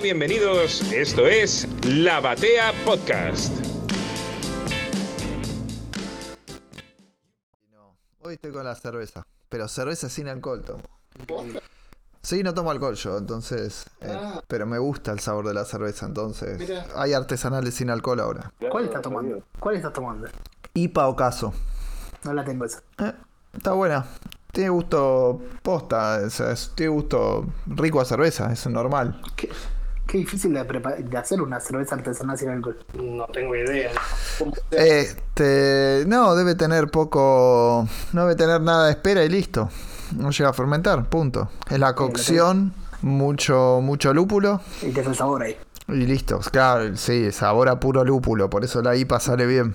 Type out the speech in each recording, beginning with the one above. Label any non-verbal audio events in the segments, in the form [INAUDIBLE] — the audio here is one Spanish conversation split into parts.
Hola, bienvenidos. Esto es La Batea Podcast. No, hoy estoy con la cerveza, pero cerveza sin alcohol tomo. Sí, no tomo alcohol yo, entonces. eh, Ah. Pero me gusta el sabor de la cerveza, entonces. Mira. Hay artesanales sin alcohol ahora. ¿Cuál estás tomando? ¿Cuál estás tomando? IPA o caso. No la tengo esa. Eh, está buena. Tiene gusto posta, o sea, es- tiene gusto rico a cerveza, es normal. Qué, qué difícil de, hacer una cerveza artesanal sin alcohol. No tengo idea. ¿Cómo se- Este, no, debe tener poco, no debe tener nada de espera y listo. No llega a fermentar, punto. Es la cocción, mucho, mucho lúpulo Y te hace el sabor ahí. y listo. Claro, sí, sabor a puro lúpulo, por eso la IPA sale bien.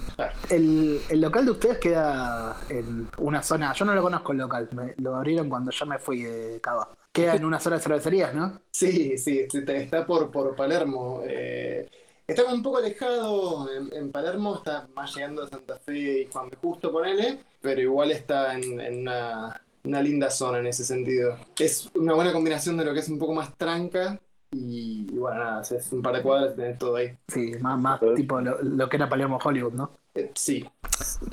El, el local de ustedes queda en una zona. Yo no lo conozco el local. me- lo abrieron cuando yo me fui de Cava. Queda en una zona de cervecerías, ¿no? Sí, sí, está por, por Palermo. eh, está un poco alejado en, en Palermo, está más llegando a Santa Fe y Juan B. Justo, ponele, pero igual está en, en una, una linda zona en ese sentido. Es una buena combinación de lo que es un poco más tranca y, y bueno, nada, es un par de cuadras tenés todo ahí. Sí, más, más tipo lo, lo que era Palermo Hollywood, ¿no? Eh, sí,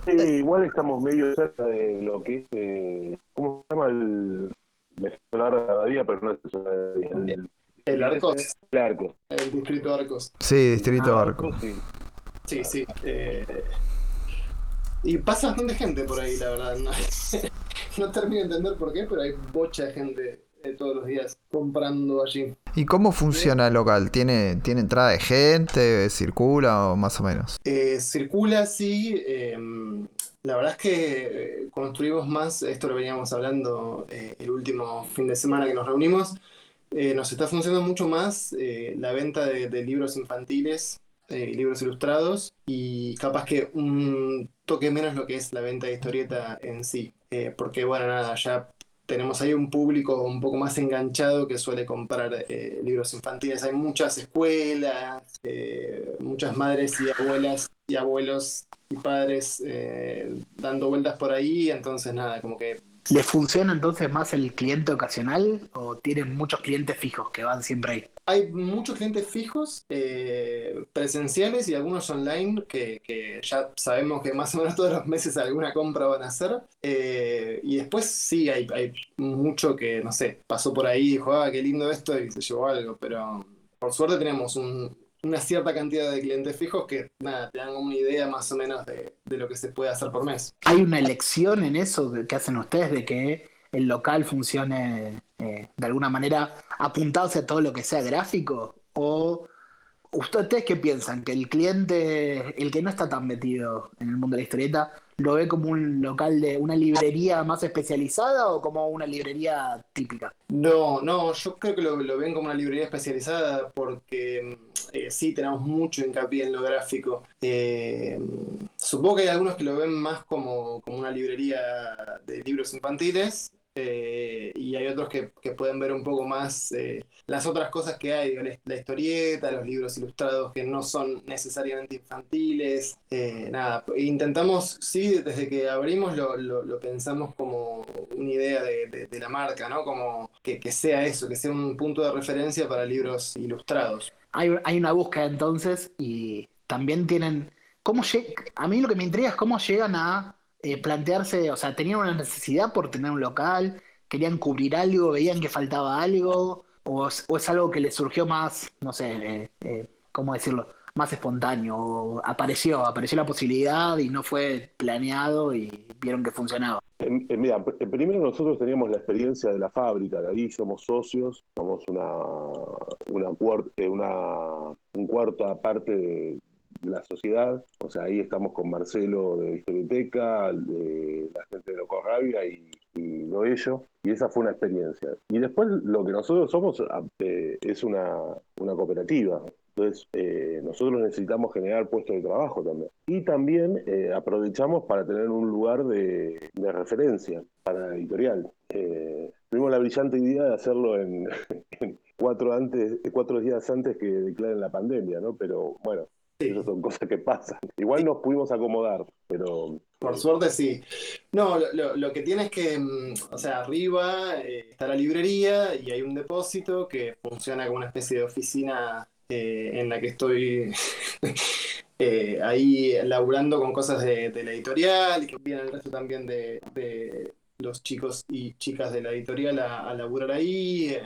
Sí, igual estamos medio cerca de lo que es, eh, ¿cómo se llama el... Me suena la día, pero no es el, el Arcos, el arco. el distrito Arcos. Sí, Distrito Ah, Arco. Sí. Sí, sí. eh, y pasa bastante gente por ahí, la verdad. No, [LAUGHS] no termino de entender por qué, pero hay bocha de gente eh, todos los días comprando allí. ¿Y cómo funciona el local? ¿Tiene, ¿Tiene entrada de gente? ¿Circula o más o menos? Eh, circula, sí. eh, la verdad es que construimos más, esto lo veníamos hablando eh, el último fin de semana que nos reunimos, eh, nos está funcionando mucho más eh, la venta de, libros infantiles y libros ilustrados y capaz que un toque menos lo que es la venta de historieta en sí. Porque bueno, nada, ya tenemos ahí un público un poco más enganchado que suele comprar libros infantiles. Hay muchas escuelas, muchas madres y abuelas y abuelos y padres eh, dando vueltas por ahí, entonces nada, como que ¿Les funciona entonces más el cliente ocasional o tienen muchos clientes fijos que van siempre ahí? hay muchos clientes fijos, eh, presenciales y algunos online que, que ya sabemos que más o menos todos los meses alguna compra van a hacer. Eh, y después sí, hay, hay mucho que, no sé, pasó por ahí y dijo, ah, qué lindo esto y se llevó algo, pero por suerte tenemos un- una cierta cantidad de clientes fijos que, nada, te dan una idea más o menos de, de lo que se puede hacer por mes. ¿Hay una elección en eso que hacen ustedes de que el local funcione eh, de alguna manera apuntado hacia todo lo que sea gráfico? ¿O ustedes qué piensan? ¿Que el cliente, el que no está tan metido en el mundo de la historieta, lo ve como un local de una librería más especializada o como una librería típica? No, no, yo creo que lo, ven como una librería especializada porque eh, sí tenemos mucho hincapié en lo gráfico. Eh, supongo que hay algunos que lo ven más como, como una librería de libros infantiles eh, y hay otros que, que pueden ver un poco más eh, las otras cosas que hay, la, historieta, los libros ilustrados que no son necesariamente infantiles. eh, nada, intentamos, sí, desde que abrimos lo, lo- pensamos como una idea de, de- la marca, ¿no? Como que, que sea eso, que sea un punto de referencia para libros ilustrados. Hay, hay una búsqueda entonces y también tienen... ¿cómo A mí lo que me intriga es cómo llegan a eh, plantearse, o sea, tenían una necesidad por tener un local, querían cubrir algo, veían que faltaba algo, o es, algo que les surgió más, no sé, eh, eh, ¿cómo decirlo? Más espontáneo, apareció, apareció la posibilidad y no fue planeado y vieron que funcionaba. Mira, pr- primero nosotros teníamos la experiencia de la fábrica, de ahí somos socios, somos una, una, una un cuarto aparte de, la sociedad, o sea, ahí estamos con Marcelo de Historieteca, de la gente de Loco Rabia y, y lo ello, y esa fue una experiencia. Y después lo que nosotros somos ah, eh, es una, una cooperativa, entonces, eh, nosotros necesitamos generar puestos de trabajo también. Y también eh, aprovechamos para tener un lugar de, referencia para la editorial. Eh, tuvimos la brillante idea de hacerlo [LAUGHS] en cuatro, antes, cuatro días antes que declaren la pandemia, ¿no? Pero bueno, esas son cosas que pasan. Igual nos pudimos acomodar, pero Por suerte sí. No, lo, lo- lo que tiene es que, mm, o sea, arriba eh, está la librería y hay un depósito que funciona como una especie de oficina eh, en la que estoy [LAUGHS] eh, ahí laburando con cosas de, de la editorial y que viene el resto también de, de los chicos y chicas de la editorial a, a laburar ahí.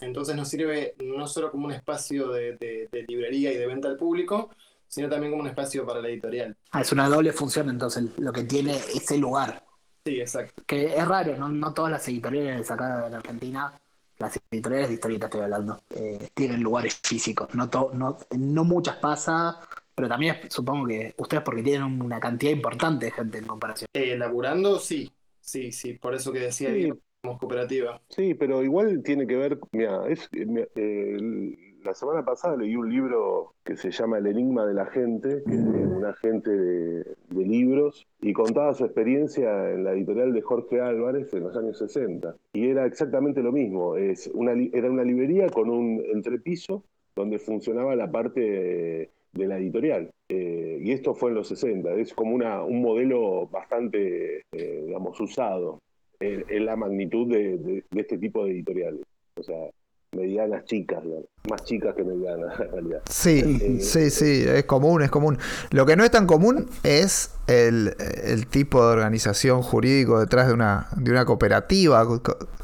entonces nos sirve no solo como un espacio de- de librería y de venta al público, sino también como un espacio para la editorial. Ah, es una doble función entonces lo que tiene ese lugar. Sí, exacto. Que es raro, no, no todas las editoriales acá en Argentina, las editoriales de historieta estoy hablando, eh, tienen lugares físicos. No, to- no, no muchas pasa, pero también supongo que ustedes porque tienen una cantidad importante de gente en comparación. Eh, laburando, sí, sí, sí, por eso que decía Sí. que somos cooperativa. Sí, pero igual tiene que ver, mira, es, eh, eh, el- la semana pasada leí un libro que se llama El Enigma de la Gente, que es de un agente de, libros, y contaba su experiencia en la editorial de Jorge Álvarez en los años 60. Y era exactamente lo mismo, es una, era una librería con un entrepiso donde funcionaba la parte de, la editorial. Eh, y esto fue en los 60, es como una, un modelo bastante, eh, digamos, usado en, la magnitud de- de este tipo de editoriales. O sea, medianas chicas, más chicas que medianas [LAUGHS] en realidad. Sí, Eh, sí, sí, es común, es común. Lo que no es tan común es el, el tipo de organización jurídico detrás de una, de una cooperativa.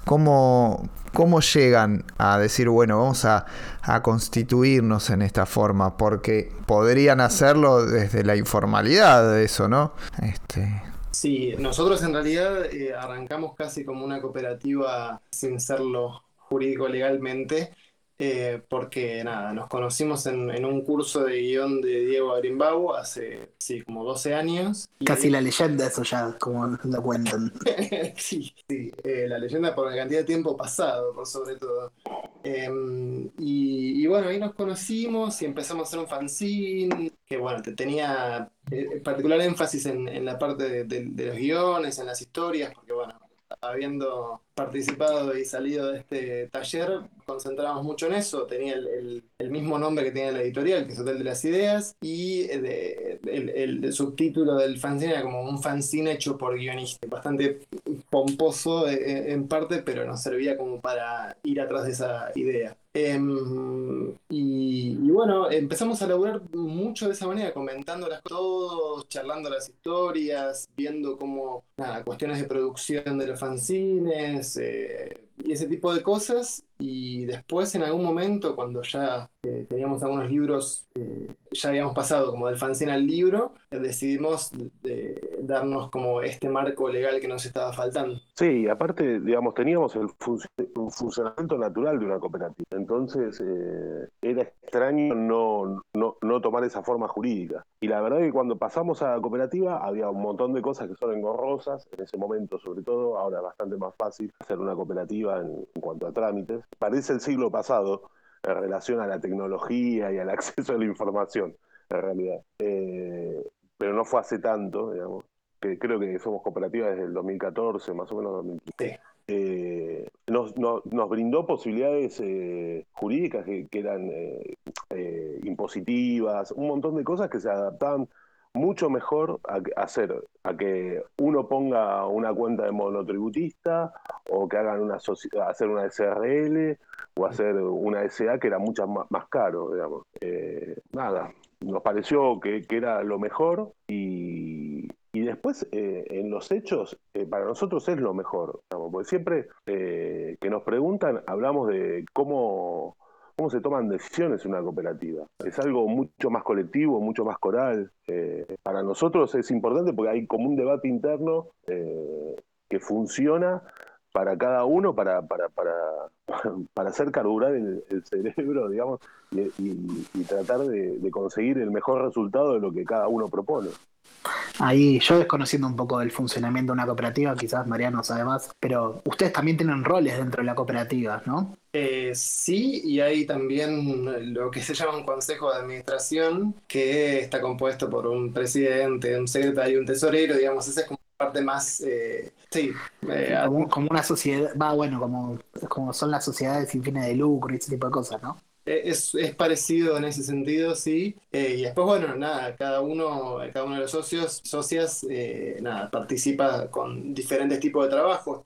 ¿Cómo, cómo llegan a decir, bueno, vamos a, a constituirnos en esta forma? Porque podrían hacerlo desde la informalidad de eso, ¿no? Este, Sí, nosotros en realidad eh, arrancamos casi como una cooperativa sin serlo jurídico legalmente, eh, porque nada, nos conocimos en, en un curso de guion de Diego Arimbau hace, sí, como 12 años. Casi la leyenda, eso ya, como lo cuentan. [LAUGHS] Sí, sí, eh, la leyenda por la cantidad de tiempo pasado, por sobre todo. Em, y, y bueno, ahí nos conocimos y empezamos a hacer un fanzine que, bueno, te tenía eh, particular énfasis en, en la parte de, de- de los guiones, en las historias, porque, bueno, habiendo participado y salido de este taller, concentrábamos mucho en eso. Tenía el, el- mismo nombre que tenía la editorial, que es Hotel de las Ideas, y eh, de- el, el- subtítulo del fanzine era como un fanzine hecho por guionistas. Bastante pomposo eh, en parte, pero nos servía como para ir atrás de esa idea. Em, y, bueno, empezamos a laburar mucho de esa manera, comentando las cosas, todos, charlando las historias, viendo cómo, cuestiones de producción de los fanzines eh, y ese tipo de cosas. Y después, en algún momento, cuando ya eh, teníamos algunos libros, eh, ya habíamos pasado como del fanzine al libro, eh, decidimos de- darnos como este marco legal que nos estaba faltando. Sí, aparte, digamos, teníamos el un funcionamiento natural de una cooperativa. Entonces, eh, era extraño no, no, no tomar esa forma jurídica. Y la verdad que cuando pasamos a la cooperativa había un montón de cosas que son engorrosas, en ese momento sobre todo, ahora es bastante más fácil hacer una cooperativa en, en cuanto a trámites. Parece el siglo pasado en relación a la tecnología y al [LAUGHS] acceso a la información, en realidad. Eh, pero no fue hace tanto, digamos que creo que somos cooperativas desde el 2014, más o menos 2015. Sí. Eh, nos, nos- nos brindó posibilidades eh, jurídicas que, que eran impositivas, un montón de cosas que se adaptaban mucho mejor a, hacer, a que uno ponga una cuenta de monotributista o que hagan una hacer una SRL o hacer una SA que era mucho más, más caro, digamos. Eh, nada, nos pareció que, que era lo mejor y, y después eh, en los hechos eh, para nosotros es lo mejor, digamos, porque siempre eh, que nos preguntan hablamos de cómo, cómo se toman decisiones en una cooperativa. Es algo mucho más colectivo, mucho más coral. Eh, para nosotros es importante porque hay como un debate interno eh, que funciona para cada uno, para, para, para, [LAUGHS] para hacer carburar el, cerebro, digamos, y tratar de, de conseguir el mejor resultado de lo que cada uno propone. Ahí yo desconociendo un poco del funcionamiento de una cooperativa, quizás Mariano sabe más, pero ustedes también tienen roles dentro de la cooperativa, ¿no? Eh, sí, y hay también lo que se llama un consejo de administración, que está compuesto por un presidente, un secretario, un tesorero, digamos, esa es como parte más, eh, sí, eh, Como, como una sociedad, va bueno, como, como son las sociedades sin fines de lucro y ese tipo de cosas, ¿no? eh, es, es parecido en ese sentido, sí. Eh, y después, bueno, nada, cada uno, cada uno de los socios, socias, eh, nada, participa con diferentes tipos de trabajos.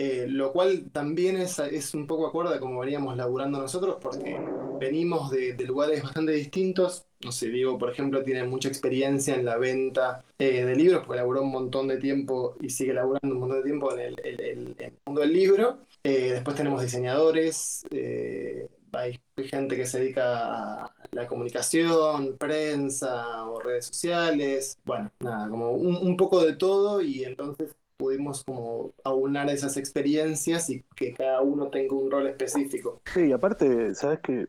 Eh, lo cual también es, es un poco acorde a como veníamos laburando nosotros, porque venimos de, lugares bastante distintos. No sé, Diego, por ejemplo, tiene mucha experiencia en la venta eh, de libros, porque laburó un montón de tiempo y sigue laburando un montón de tiempo en el, mundo del libro. Eh, después tenemos diseñadores, eh, hay gente que se dedica a la comunicación, prensa o redes sociales. Bueno, nada, como un poco de todo y entonces pudimos como aunar esas experiencias y que cada uno tenga un rol específico. Sí, y aparte, sabes que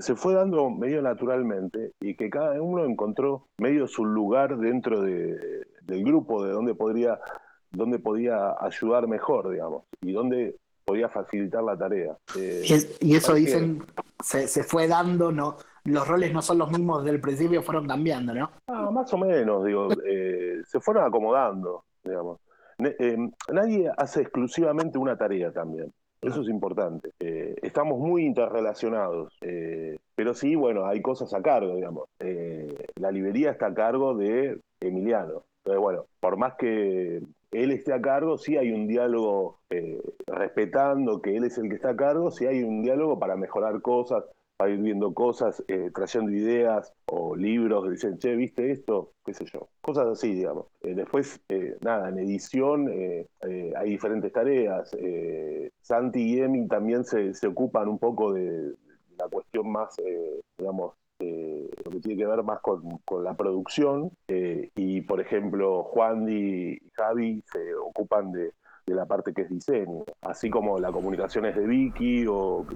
se fue dando medio naturalmente y que cada uno encontró medio su lugar dentro de- del grupo, de donde podría, donde podía ayudar mejor, digamos, y donde podía facilitar la tarea. Eh, Y, es- y eso dicen, se, se fue dando, no, los roles no son los mismos del principio, fueron cambiando, ¿no? Ah, más o menos, digo, eh, se fueron acomodando, digamos. Eh, nadie hace exclusivamente una tarea también. Eso es importante. Eh, estamos muy interrelacionados, eh, pero sí, bueno, hay cosas a cargo, digamos. Eh, la librería está a cargo de Emiliano. Entonces, bueno, por más que él esté a cargo, sí hay un diálogo eh, respetando que él es el que está a cargo, sí hay un diálogo para mejorar cosas, para ir viendo cosas, eh, trayendo ideas o libros, dicen, che, ¿viste esto? qué sé yo, cosas así, digamos. Eh, después, eh, nada, en edición eh, hay diferentes tareas. Santi y Emi también se, se ocupan un poco de, la cuestión más, digamos, eh, lo que tiene que ver más con, con la producción. eh, y, por ejemplo, Juan y Javi se ocupan de, de la parte que es diseño, así como la comunicación es de Vicky o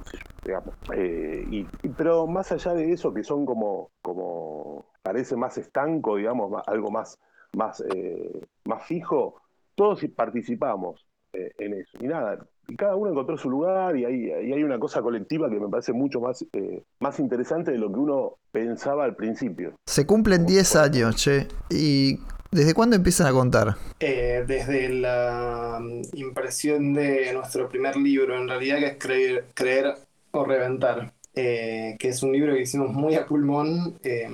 digamos. Eh, y, pero más allá de eso, que son como, como parece más estanco, digamos, algo más, más, eh, más fijo, todos participamos eh, en eso. Y nada, y cada uno encontró su lugar y hay, y hay una cosa colectiva que me parece mucho más, eh, más interesante de lo que uno pensaba al principio. Se cumplen 10 años, che. ¿Y desde cuándo empiezan a contar? Eh, desde la mm, impresión de nuestro primer libro, en realidad, que es Creer, Creer o Reventar, eh, que es un libro que hicimos muy a pulmón. eh,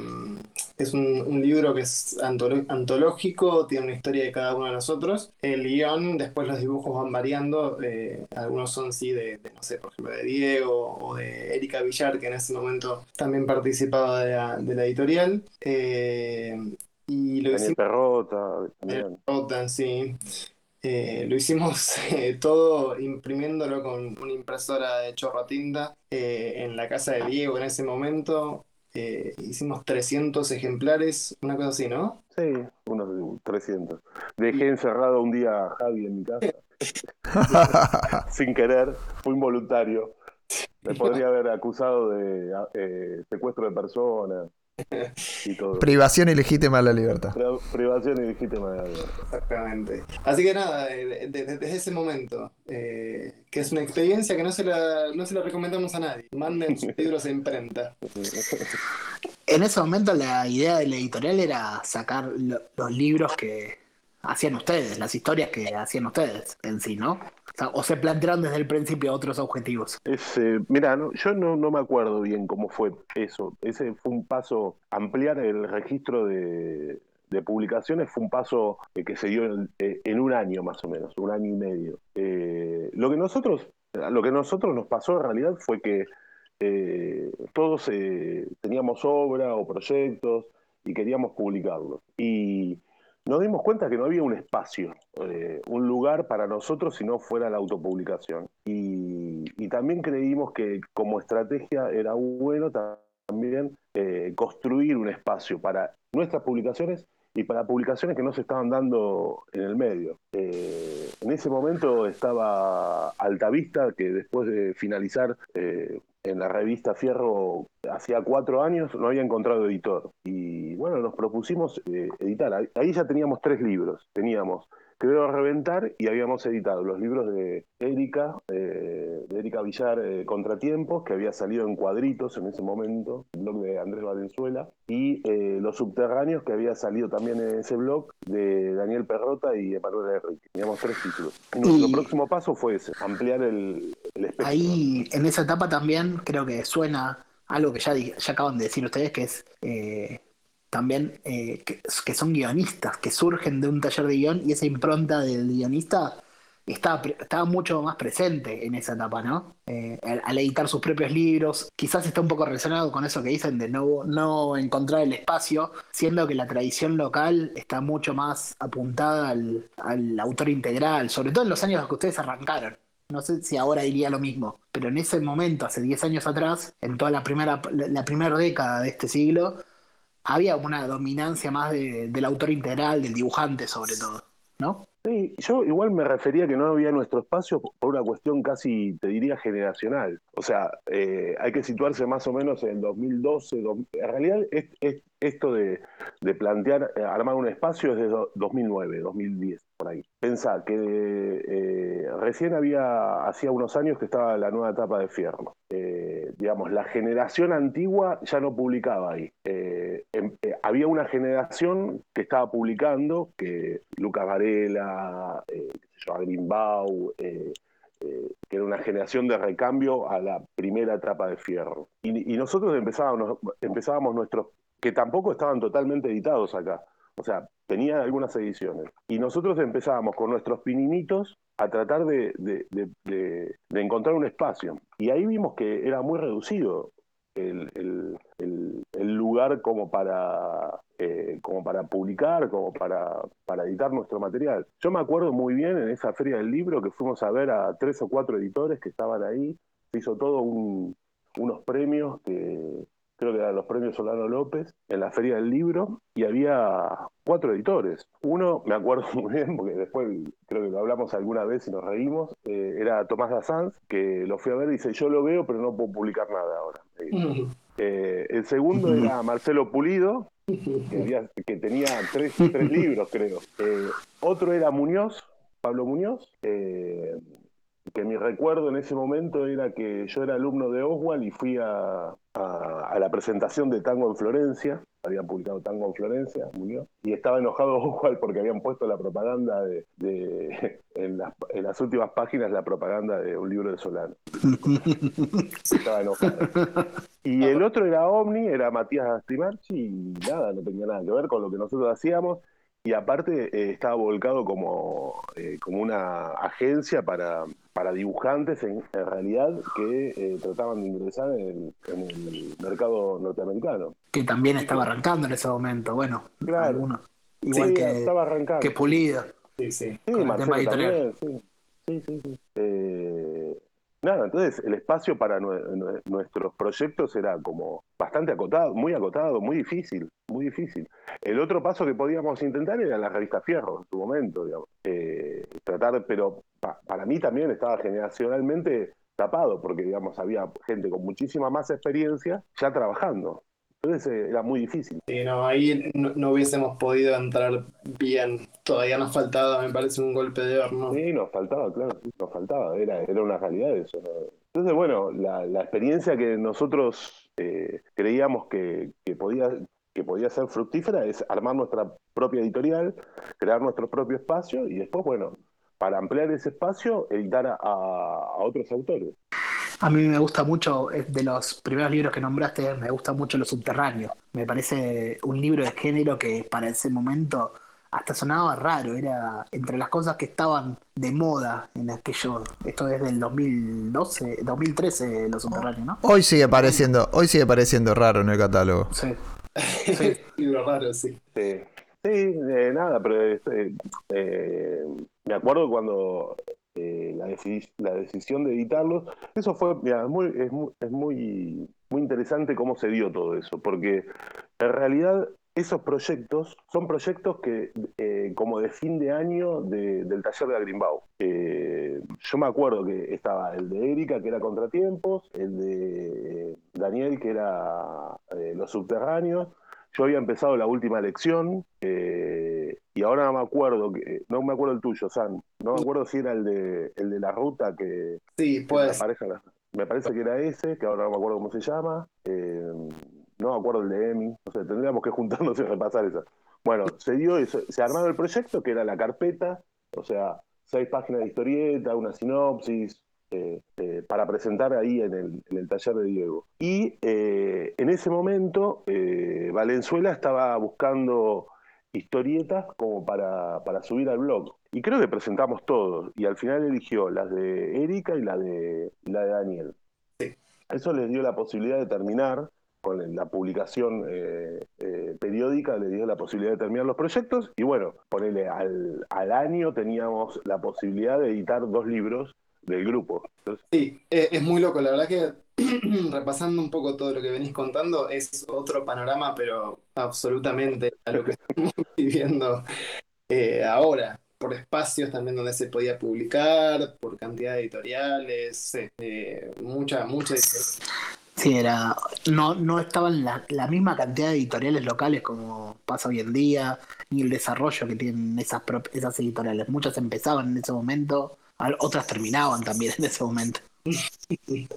es un, libro que es antológico, tiene una historia de cada uno de nosotros. El guion, después los dibujos van variando. eh, algunos son, sí, de, de, no sé, por ejemplo, de Diego o de Erika Villar, que en ese momento también participaba de la, de la editorial. Eh, y lo hicimos. Perrota, también. Sí. Eh, lo hicimos [LAUGHS] eh, todo imprimiéndolo con una impresora de chorro tinta eh, en la casa de Diego en ese momento. Eh, hicimos 300 ejemplares, una cosa así, ¿no? Sí, unos 300. Dejé encerrado un día a Javi en mi casa, [LAUGHS] sin querer, fue involuntario. [LAUGHS] Me podría haber acusado de secuestro de personas [LAUGHS] y todo. Privación ilegítima de la libertad. Pri- Privación ilegítima de la libertad. Exactamente. Así que nada, eh, de- de- desde ese momento, eh, que es una experiencia que no se la, no se la recomendamos a nadie. Manden sus [LAUGHS] libros a imprenta. En ese momento la idea de la editorial era sacar lo- los libros que hacían ustedes, las historias que hacían ustedes en sí, ¿no? O, se plantearon desde el principio otros objetivos. Mira, yo no, me acuerdo bien cómo fue eso. Ese fue un paso, ampliar el registro de, publicaciones fue un paso eh, que se dio en, eh, en un año más o menos, un año y medio. Eh, lo que nosotros, lo que nosotros nos pasó en realidad fue que todos teníamos obra o proyectos y queríamos publicarlos. Y nos dimos cuenta que no había un espacio, eh, un lugar para nosotros si no fuera la autopublicación. Y, también creímos que como estrategia era bueno ta- también eh, construir un espacio para nuestras publicaciones y para publicaciones que no se estaban dando en el medio. Eh, en ese momento estaba Altavista, que después de finalizar en la revista Fierro hacía cuatro años, no había encontrado editor. Y bueno, nos propusimos eh, editar. Ahí- ya teníamos tres libros. Teníamos Creo Reventar y habíamos editado los libros de Erika, eh, de Erika Villar, eh, Contratiempos, que había salido en cuadritos en ese momento, el blog de Andrés Valenzuela, y eh, Los Subterráneos, que había salido también en ese blog de Daniel Perrota y Emanuel Enrique. Teníamos tres títulos. Y nuestro Y- próximo paso fue ese, ampliar el, ahí en esa etapa también creo que suena algo que ya, ya acaban de decir ustedes, que es eh, también eh, que, son guionistas, que surgen de un taller de guion y esa impronta del guionista estaba, mucho más presente en esa etapa, ¿no? Eh, al, editar sus propios libros, quizás está un poco relacionado con eso que dicen de no, no encontrar el espacio, siendo que la tradición local está mucho más apuntada al, al autor integral, sobre todo en los años que ustedes arrancaron. No sé si ahora diría lo mismo, pero en ese momento, hace 10 años atrás, en toda la primera, la primera década de este siglo, había una dominancia más del autor integral, del dibujante sobre todo, ¿no? Sí, yo igual me refería que no había nuestro espacio por una cuestión casi, te diría, generacional. O sea, eh, hay que situarse más o menos en 2012. en realidad, es, esto de, plantear, eh, armar un espacio es de 2009, 2010, Pensá que eh, recién había, hacía unos años que estaba la nueva etapa de Fierro. digamos, la generación antigua ya no publicaba ahí. Em, había una generación que estaba publicando, que Lucas Varela, eh, Grimbau, eh, eh, que era una generación de recambio a la primera etapa de Fierro. Y, nosotros empezábamos, empezábamos nuestros, que tampoco estaban totalmente editados acá, o sea, tenían algunas ediciones. Y nosotros empezábamos con nuestros pininitos a tratar de, de, encontrar un espacio. Y ahí vimos que era muy reducido el, lugar como para, eh, como para publicar, como para, para editar nuestro material. Yo me acuerdo muy bien en esa feria del libro que fuimos a ver a tres o cuatro editores que estaban ahí, se hizo todo unos premios que, creo que eran los premios Solano López, en la Feria del Libro, y había cuatro editores. Uno, [LAUGHS] me acuerdo muy bien, porque después creo que lo hablamos alguna vez y nos reímos, eh, era Tomás Dassanz, que lo fui a ver y dice, yo lo veo, pero no puedo publicar nada ahora. Eh, [LAUGHS] el segundo era Marcelo Pulido, que, tenía tres, [LAUGHS] libros, creo. Eh, otro era Muñoz, Pablo Muñoz, que mi recuerdo en ese momento era que yo era alumno de Oswald y fui a, la presentación de Tango en Florencia, habían publicado Tango en Florencia, murió, y estaba enojado [LAUGHS] Oswald porque habían puesto la propaganda de, [LAUGHS] en, las, últimas páginas la propaganda de un libro de Solano. [LAUGHS] estaba enojado. Y el otro era Omni, era Matías Astimarchi, y nada, no tenía nada que ver con lo que nosotros hacíamos. Y aparte eh, estaba volcado como, eh, como una agencia para, para dibujantes en, realidad que eh, trataban de ingresar en el, mercado norteamericano. Que también estaba arrancando en ese momento, bueno, claro. Igual que, estaba arrancando. que Pulido. Sí, sí. sí, también, sí. Sí, sí, sí. Nada, entonces el espacio para nuestros proyectos era como bastante acotado, muy acotado, muy difícil, muy difícil. El otro paso que podíamos intentar era la revista Fierro en su momento, digamos. Eh, tratar, pero para mí también estaba generacionalmente tapado, porque digamos había gente con muchísima más experiencia ya trabajando. Entonces eh, era muy difícil. Sí, no, ahí no, hubiésemos podido entrar bien. Todavía nos faltaba, me parece, un golpe de horno. Sí, nos faltaba, claro, nos faltaba. Era, era una realidad eso. Entonces, bueno, la, experiencia que nosotros eh, creíamos que, podía, que podía ser fructífera es armar nuestra propia editorial, crear nuestro propio espacio y después, bueno, para ampliar ese espacio, editar a otros autores. A mí me gusta mucho, de los primeros libros que nombraste, me gusta mucho Lo Subterráneo. Me parece un libro de género que para ese momento hasta sonaba raro, era entre las cosas que estaban de moda en aquello, esto es del 2012, 2013 Lo Subterráneo, ¿no? Hoy sigue pareciendo, hoy sigue pareciendo raro en el catálogo. Sí. [LAUGHS] sí. libro raro, sí. Sí. Sí, eh, nada, pero este, eh, me acuerdo cuando eh, la, decisión de editarlos. Eso fue, es, muy, es, muy, muy, interesante cómo se dio todo eso, porque en realidad esos proyectos son proyectos que, eh, como de fin de año del taller de Agrimbau. Eh, yo me acuerdo que estaba el de Erika, que era Contratiempos, el de Daniel, que era Los Subterráneos. Yo había empezado la última lección y ahora no me acuerdo, que, no me acuerdo el tuyo, San. No me acuerdo si era el de, el de la ruta que. Sí, pues. me parece que era ese, que ahora no me acuerdo cómo se llama. Eh, no me acuerdo el de Emi. No sé, tendríamos que juntarnos y repasar eso. Bueno, se dio eso, se armaba el proyecto, que era la carpeta, o sea, seis páginas de historieta, una sinopsis, eh, eh, para presentar ahí en el, en el, taller de Diego. Y eh, en ese momento Valenzuela estaba buscando historietas como para, para, subir al blog. Y creo que presentamos todos. Y al final eligió las de Erika y la de, la de Daniel. Eso les dio la posibilidad de terminar con la publicación eh, eh, periódica le dio la posibilidad de terminar los proyectos y bueno, ponele al, al año teníamos la posibilidad de editar dos libros del grupo. sí, eh, es muy loco, la verdad que [CLEARS THROAT] repasando un poco todo lo que venís contando, es otro panorama, pero absolutamente a lo que [LAUGHS] estamos [LAUGHS] viviendo ahora, por espacios también donde se podía publicar, por cantidad de editoriales, mucha, mucha Sí, era, no, no estaban la, la, misma cantidad de editoriales locales como pasa hoy en día, ni el desarrollo que tienen esas, esas editoriales. Muchas empezaban en ese momento, otras terminaban también en ese momento. Sí, sí.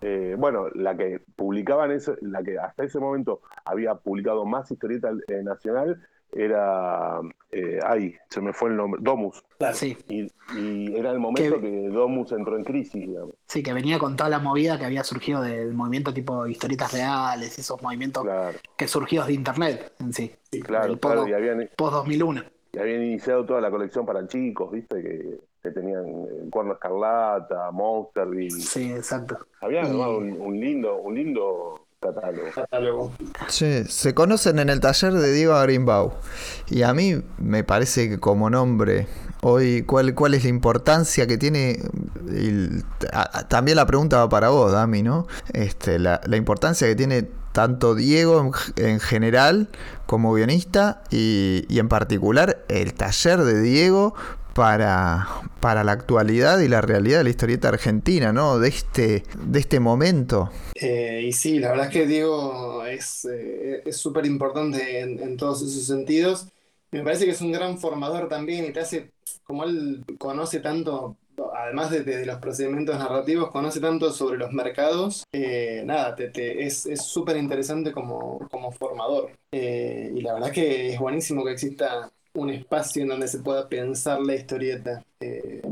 Eh, bueno, la que publicaban, eso, la que hasta ese momento había publicado más historieta eh, nacional era, eh, ay, se me fue el nombre, Domus. Sí. Y, era el momento que, Domus entró en crisis, digamos. Sí, que venía con toda la movida que había surgido del movimiento tipo historietas reales, esos movimientos que surgidos de internet en sí. sí claro, claro, y habían, post 2001. Y habían iniciado toda la colección para chicos, ¿viste? Que, que tenían eh, Cuerno Escarlata, Monsterville. Sí, exacto. Habían armado un lindo, un lindo Catálogo. se conocen en el taller de Diego Agrimbau. Y a mí me parece que como nombre, hoy, ¿cuál, cuál es la importancia que tiene? también la pregunta va para vos, Dami, ¿no? Este, la, importancia que tiene tanto Diego en, general como guionista y, y, en particular el taller de Diego para, para la actualidad y la realidad de la historieta argentina, ¿no? De este, de este momento. Eh, y sí, la verdad es que Diego es eh, súper importante en, todos esos sentidos. Me parece que es un gran formador también y te hace, como él conoce tanto, además de, los procedimientos narrativos, conoce tanto sobre los mercados, eh, nada, te, es súper interesante como, como formador. y la verdad que es buenísimo que exista un espacio en donde se pueda pensar la historieta. Eh,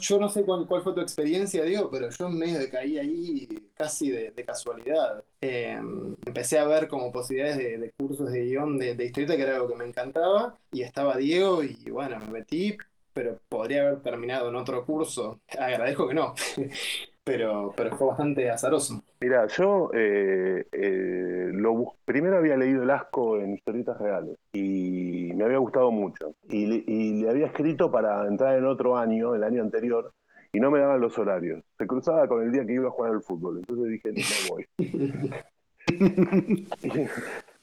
yo no sé cuál, fue tu experiencia, Diego, pero yo medio de caí ahí casi de, casualidad. Eh, empecé a ver como posibilidades de, cursos de guion de, de, historieta, que era algo que me encantaba, y estaba Diego, y bueno, me metí, pero podría haber terminado en otro curso. Agradezco que no. [LAUGHS] pero, pero fue bastante azaroso. Mira, yo eh, eh, lo primero había leído El Asco en historietas reales y me había gustado mucho. Y, le había escrito para entrar en otro año, el año anterior, y no me daban los horarios. Se cruzaba con el día que iba a jugar al fútbol. Entonces dije, no voy. [LAUGHS] [LAUGHS]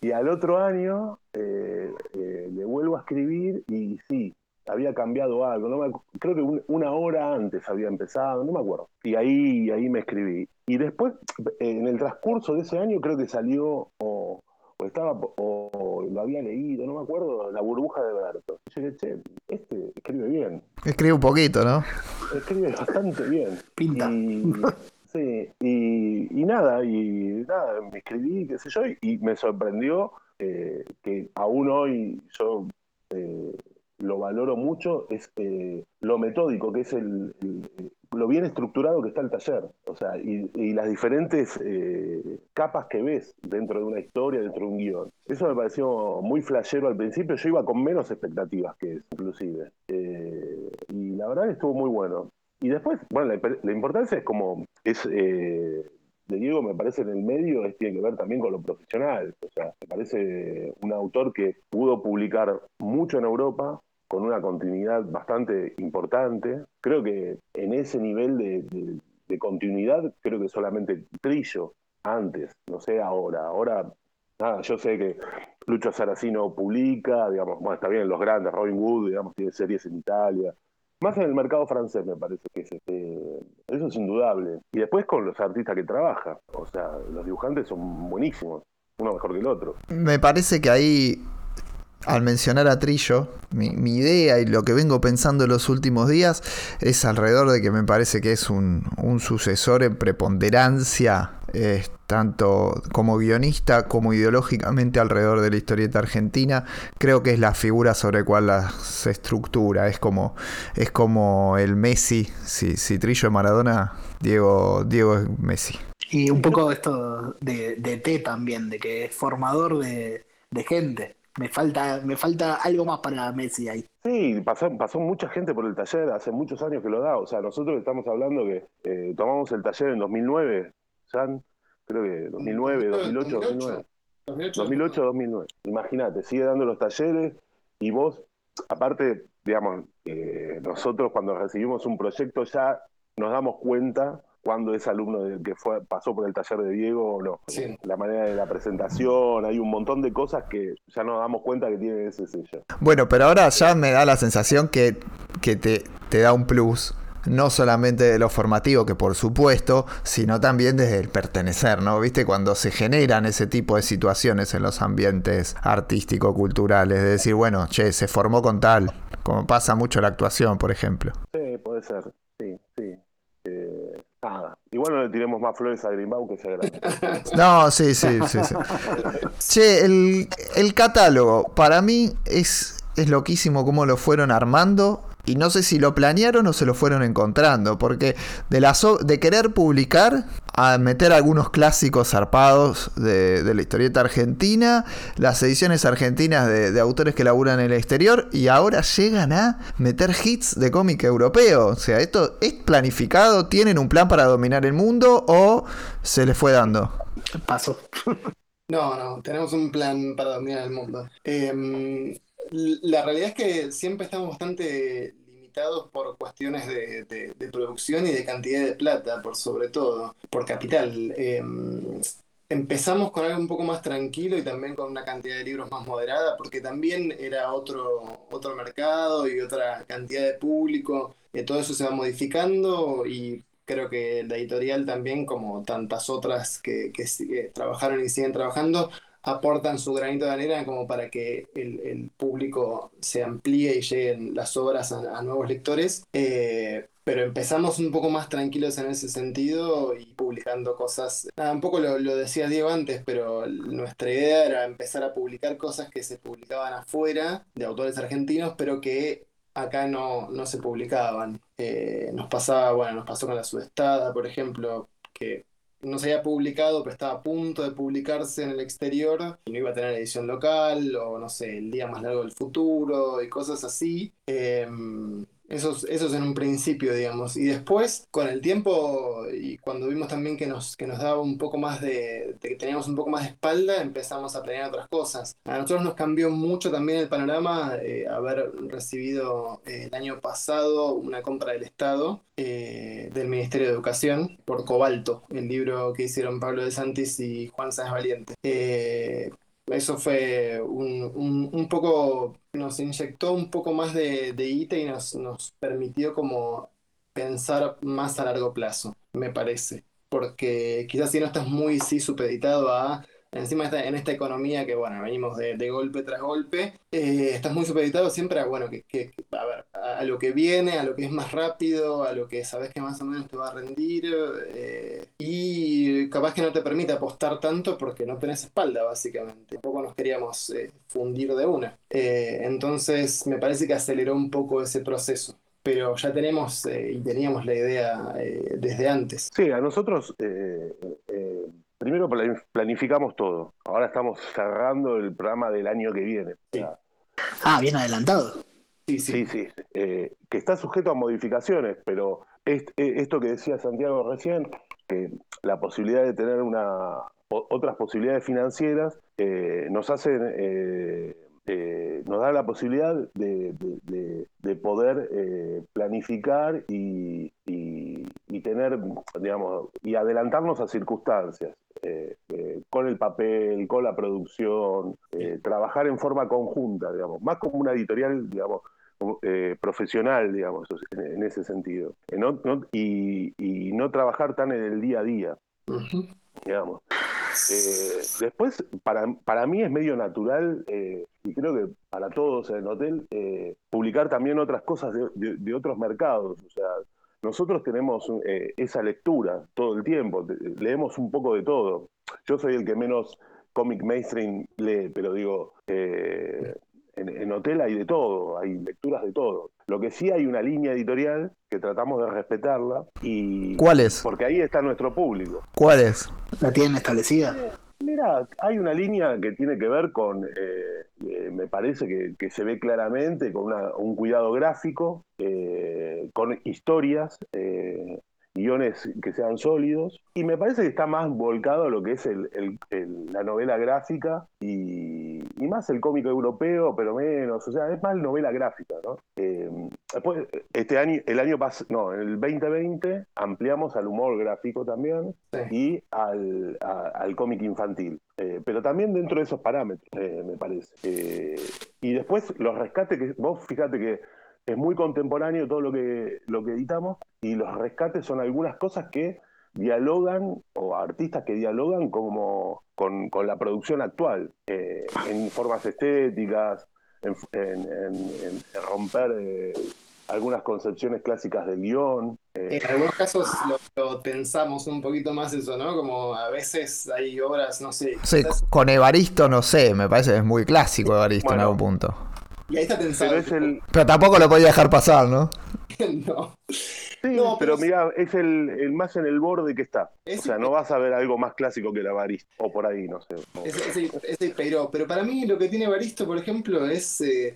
y, al otro año eh, le vuelvo a escribir y sí, había cambiado algo, no creo que una hora antes había empezado, no me acuerdo. Y ahí, ahí me escribí. Y después, en el transcurso de ese año, creo que salió, o, estaba, o, lo había leído, no me acuerdo, La burbuja de Berto. Y yo dije, che, este escribe bien. Escribe un poquito, ¿no? Escribe bastante bien. Pinta. Y, [LAUGHS] sí, y, nada, y nada, me escribí, qué sé yo, y, me sorprendió eh, que aún hoy yo... Eh, lo valoro mucho es eh, lo metódico que es el, lo bien estructurado que está el taller, o sea, y, las diferentes eh, capas que ves dentro de una historia, dentro de un guion. Eso me pareció muy flashero al principio, yo iba con menos expectativas que eso, inclusive. Eh, y la verdad estuvo muy bueno. Y después, bueno, la, importancia es como, es de Diego me parece en el medio es, tiene que ver también con lo profesional. O sea, me parece un autor que pudo publicar mucho en Europa, con una continuidad bastante importante. Creo que en ese nivel de, continuidad, creo que solamente Trillo antes, no sé ahora. Ahora, nada, yo sé que Lucho Saracino publica, digamos, bueno, está bien, los grandes, Robin Wood, digamos, tiene series en Italia. Más en el mercado francés, me parece que es este, eso es indudable. Y después con los artistas que trabaja. O sea, los dibujantes son buenísimos, uno mejor que el otro. Me parece que ahí al mencionar a Trillo, mi, idea y lo que vengo pensando en los últimos días es alrededor de que me parece que es un, sucesor en preponderancia, tanto como guionista como ideológicamente alrededor de la historieta argentina. Creo que es la figura sobre la cual se estructura. Es como, es como el Messi. Si, si Trillo es Maradona, Diego, Diego es Messi. Y un poco esto de, de T también, de que es formador de gente me falta, me falta algo más para Messi ahí. Sí, pasó, pasó mucha gente por el taller, hace muchos años que lo da. O sea, nosotros estamos hablando que eh, tomamos el taller en 2009, San, creo que 2009, 2008, 2009. 2008, 2009. Imagínate, sigue dando los talleres y vos, aparte, digamos, eh, nosotros cuando recibimos un proyecto ya nos damos cuenta cuando es alumno del que fue, pasó por el taller de Diego o no. La manera de la presentación, hay un montón de cosas que ya nos damos cuenta que tiene ese sello. Bueno, pero ahora ya me da la sensación que, que te, te da un plus no solamente de lo formativo, que por supuesto, sino también desde el pertenecer, ¿no? ¿Viste? Cuando se generan ese tipo de situaciones en los ambientes artístico-culturales, de decir, bueno, che, se formó con tal, como pasa mucho la actuación, por ejemplo. Sí, puede ser, sí, sí. Eh, nada. Igual no le tiremos más flores a Greenbaum que sea grande. [LAUGHS] No, sí, sí, sí. sí. che, el, el, catálogo, para mí es, es loquísimo cómo lo fueron armando. Y no sé si lo planearon o se lo fueron encontrando, porque de, de querer publicar a meter algunos clásicos zarpados de, la historieta argentina, las ediciones argentinas de, autores que laburan en el exterior, y ahora llegan a meter hits de cómic europeo. O sea, ¿esto es planificado? ¿Tienen un plan para dominar el mundo o se les fue dando? Paso. [LAUGHS] No, no, tenemos un plan para dominar el mundo. Em, la realidad es que siempre estamos bastante limitados por cuestiones de, producción y de cantidad de plata, por sobre todo, por capital. Em, empezamos con algo un poco más tranquilo y también con una cantidad de libros más moderada, porque también era otro, otro mercado y otra cantidad de público. Eh, todo eso se va modificando y creo que la editorial también, como tantas otras que, que trabajaron y siguen trabajando, aportan su granito de arena como para que el, público se amplíe y lleguen las obras a, nuevos lectores. Eh, pero empezamos un poco más tranquilos en ese sentido y publicando cosas. Nada, un poco lo, decía Diego antes, pero nuestra idea era empezar a publicar cosas que se publicaban afuera de autores argentinos, pero que acá no, no se publicaban. Eh, nos pasaba, bueno, nos pasó con la Sudestada, por ejemplo, que no se había publicado, pero estaba a punto de publicarse en el exterior y no iba a tener edición local, o no sé, el día más largo del futuro y cosas así. Em, eso, eso es en un principio, digamos. Y después, con el tiempo y cuando vimos también que nos, que nos daba un poco más de, que teníamos un poco más de espalda, empezamos a planear otras cosas. A nosotros nos cambió mucho también el panorama eh, haber recibido eh, el año pasado una compra del Estado eh, del Ministerio de Educación por Cobalto, el libro que hicieron Pablo de Santis y Juan Sáenz Valiente eso fue un, un, poco, nos inyectó un poco más de, de ITA y nos, nos permitió como pensar más a largo plazo, me parece. Porque quizás si no estás muy sí supeditado a encima en esta economía que, bueno, venimos de, golpe tras golpe, eh, estás muy supeditado siempre a, bueno, que, a, ver, a, lo que viene, a lo que es más rápido, a lo que sabes que más o menos te va a rendir, eh, y capaz que no te permite apostar tanto porque no tenés espalda, básicamente. Tampoco nos queríamos eh, fundir de una. entonces, me parece que aceleró un poco ese proceso pero ya tenemos y teníamos la idea desde antes. Sí, a nosotros Primero planificamos todo. Ahora estamos cerrando el programa del año que viene. Ah, bien adelantado. Sí, sí. sí, eh, que está sujeto a modificaciones, pero eh, esto que decía Santiago recién, que la posibilidad de tener una otras posibilidades financieras eh, nos hacen eh, nos da la posibilidad de, poder eh, planificar y, tener, digamos, y adelantarnos a circunstancias, eh, con el papel, con la producción, trabajar en forma conjunta, digamos, más como una editorial, digamos, profesional, digamos, en, ese sentido, y, no trabajar tan en el día a día, digamos. Eh, después, para, para mí es medio natural, eh, y creo que para todos en el hotel, eh, publicar también otras cosas de, de- otros mercados. O sea, nosotros tenemos eh, esa lectura todo el tiempo, leemos un poco de todo. Yo soy el que menos cómic mainstream lee, pero digo, eh, en, hotel hay de todo, hay lecturas de todo. Lo que sí hay una línea editorial que tratamos de respetarla y ¿Cuál es? porque ahí está nuestro público. ¿Cuál es? ¿La tienen establecida? Mira, hay una línea que tiene que ver con, eh, eh, me parece que, que se ve claramente, con una- un cuidado gráfico, eh, con historias, eh, guiones que sean sólidos, y me parece que está más volcado a lo que es el- el- el- la novela gráfica y más el cómic europeo, pero menos, o sea, es más novela gráfica, ¿no? Eh, después, este año, el año pasado, no, en el 2020 ampliamos al humor gráfico también, y al, a- al cómic infantil. Eh, pero también dentro de esos parámetros, eh, me parece. Y después los rescates, que vos fíjate que es muy contemporáneo todo lo que, lo que editamos, y los rescates son algunas cosas que dialogan, o artistas que dialogan como con, con la producción actual, eh, en formas estéticas, en, en- en- en romper eh, algunas concepciones clásicas del guion. eh, En algunos casos lo, lo pensamos un poquito más eso, ¿no? Como a veces hay obras, no sé, Sí, con Evaristo no sé, me parece que es muy clásico Evaristo en algún punto. Y ahí está pensado. pero es el, Pero tampoco lo podía dejar pasar, ¿no? [LAUGHS] no. Sí, No, pero pero- mira, es el, el más en el borde que está. Es o sea, no vas a ver algo más clásico que el Avarista, o por ahí, no sé. O- Ese, ese- ese pero, pero para mí lo que tiene Baristo, por ejemplo, es eh,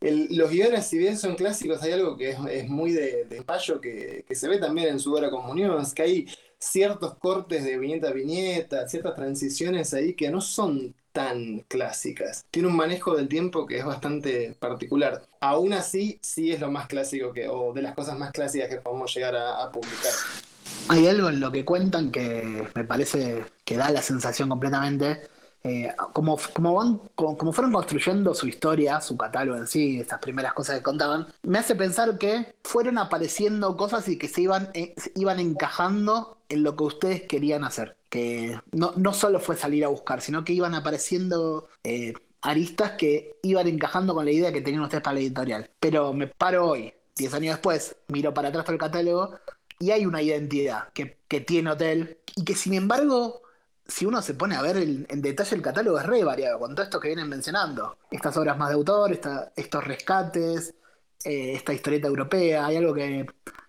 el- los guiones, si bien son clásicos, hay algo que es, es muy de, de payo que, que se ve también en su obra Comunión, es que hay ciertos cortes de viñeta a viñeta, ciertas transiciones ahí que no son tan clásicas. Tiene un manejo del tiempo que es bastante particular. Aún así, sí es lo más clásico que, o de las cosas más clásicas que podemos llegar a, a publicar. Hay algo en lo que cuentan que me parece que da la sensación completamente. Eh, como, como, van, como, fueron construyendo su historia, su catálogo en sí, estas primeras cosas que contaban, me hace pensar que fueron apareciendo cosas y que se iban, eh, iban encajando en lo que ustedes querían hacer. Que no, no solo fue salir a buscar, sino que iban apareciendo eh, aristas que iban encajando con la idea que tenían ustedes para la editorial. Pero me paro hoy, 10 años después, miro para atrás todo el catálogo y hay una identidad que, que tiene Hotel y que sin embargo, si uno se pone a ver en detalle el catálogo es re variado con todo esto que vienen mencionando. Estas obras más de autor, estos rescates, eh, esta historieta europea, hay algo que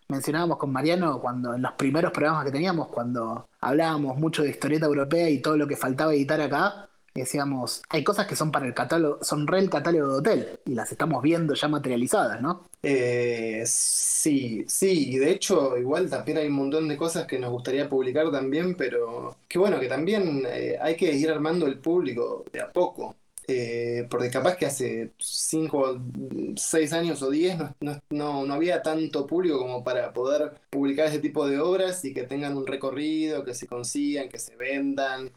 mencionábamos con Mariano cuando en los primeros programas que teníamos, cuando hablábamos mucho de historieta europea y todo lo que faltaba editar acá, decíamos, hay cosas que son para el catálogo, son re el catálogo de hotel y las estamos viendo ya materializadas, ¿no? Eh, sí, sí, y de hecho igual también hay un montón de cosas que nos gustaría publicar también, pero que bueno, que también eh, hay que ir armando el público de a poco, Eh, porque capaz que hace 5, 6 años o 10 no, no, no- había tanto público como para poder publicar ese tipo de obras y que tengan un recorrido, que se consigan, que se vendan.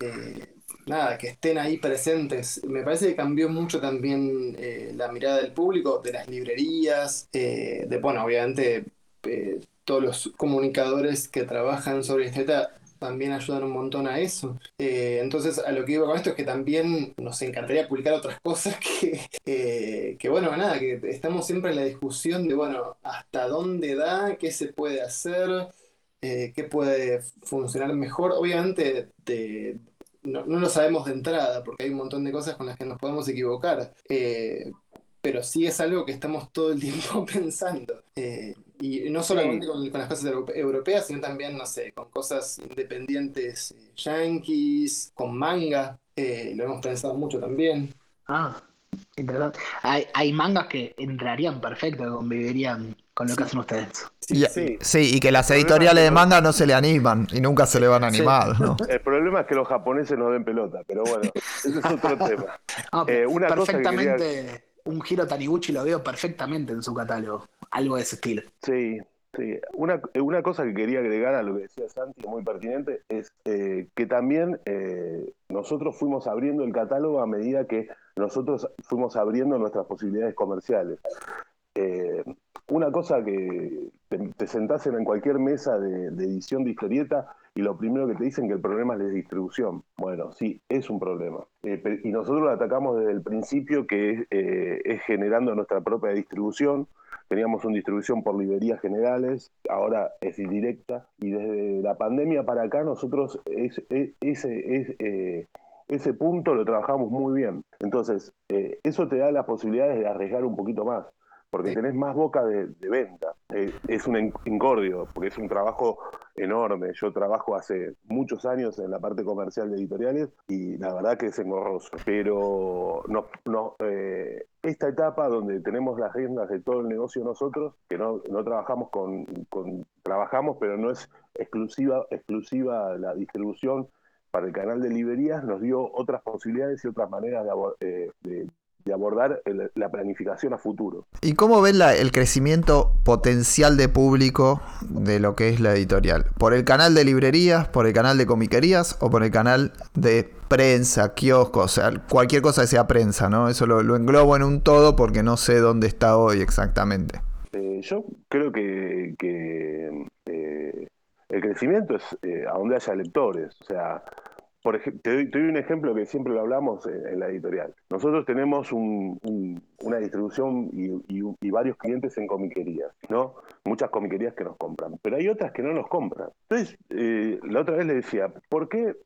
eh, nada, que estén ahí presentes. Me parece que cambió mucho también eh, la mirada del público, de las librerías, eh, de, bueno, obviamente eh, todos los comunicadores que trabajan sobre historieta también ayudan un montón a eso. Entonces, a lo que digo con esto es que también nos encantaría publicar otras cosas que, [LAUGHS] que bueno, nada, que estamos siempre en la discusión de, bueno, hasta dónde da, qué se puede hacer, qué puede funcionar mejor. Obviamente, de- no, no lo sabemos de entrada, porque hay un montón de cosas con las que nos podemos equivocar. Eh, pero sí es algo que estamos todo el [LAUGHS] tiempo pensando. Eh, y no solamente con, las cosas europe- europeas, sino también, no sé, con cosas independientes eh, yankees, con manga. Eh, lo hemos pensado mucho también. Ah, interesante. Hay, hay mangas que entrarían perfecto, convivirían con lo que hacen ustedes. Y- sí. sí, y que las El editoriales es de manga no se le animan y nunca se le van a Sí. ¿no? [LAUGHS] El problema es que los japoneses nos den pelota, pero bueno, ese es otro [LAUGHS] tema. Ah, Eh, una cosa que perfectamente, un giro Taniguchi lo veo perfectamente en su catálogo. Algo de ese estilo. Sí, sí. Una, una cosa que quería agregar a lo que decía Santi, muy pertinente, es eh, que también eh, nosotros fuimos abriendo el catálogo a medida que nosotros fuimos abriendo nuestras posibilidades comerciales. Eh, una cosa que, te, sentás en cualquier mesa de, edición de historieta y lo primero que te dicen que el problema es la distribución. Bueno, sí, es un problema. Eh, y nosotros lo atacamos desde el principio, que es, eh, es generando nuestra propia distribución. Teníamos una distribución por librerías generales, ahora es indirecta. Y desde la pandemia para acá nosotros es, es- ese, es, eh, ese punto lo trabajamos muy bien. Entonces, eh, eso te da las posibilidades de arriesgar un poquito más porque tenés más boca de, de venta. Eh, es un incordio, porque es un trabajo enorme. Yo trabajo hace muchos años en la parte comercial de editoriales y la verdad que es engorroso. Pero no, no, eh, esta etapa donde tenemos las riendas de todo el negocio nosotros, que no, no trabajamos con, con- trabajamos, pero no es exclusiva, exclusiva la distribución para el canal de librerías, nos dio otras posibilidades y otras maneras de, eh, de- de abordar el- la planificación a futuro. ¿Y cómo ven la- el crecimiento potencial de público de lo que es la editorial? ¿Por el canal de librerías, por el canal de comiquerías o por el canal de prensa, kioscos? O sea, cualquier cosa que sea prensa, ¿no? Eso lo, lo englobo en un todo porque no sé dónde está hoy exactamente. Eh, yo creo que, que, eh, el crecimiento es eh, a donde haya lectores. O sea, por ejemplo, te doy, te doy un ejemplo que siempre lo hablamos en, la editorial. Nosotros tenemos un- un- una distribución y, varios clientes en comiquerías, ¿no? Muchas comiquerías que nos compran, pero hay otras que no nos compran. Entonces, eh, la otra vez le decía, ¿por qué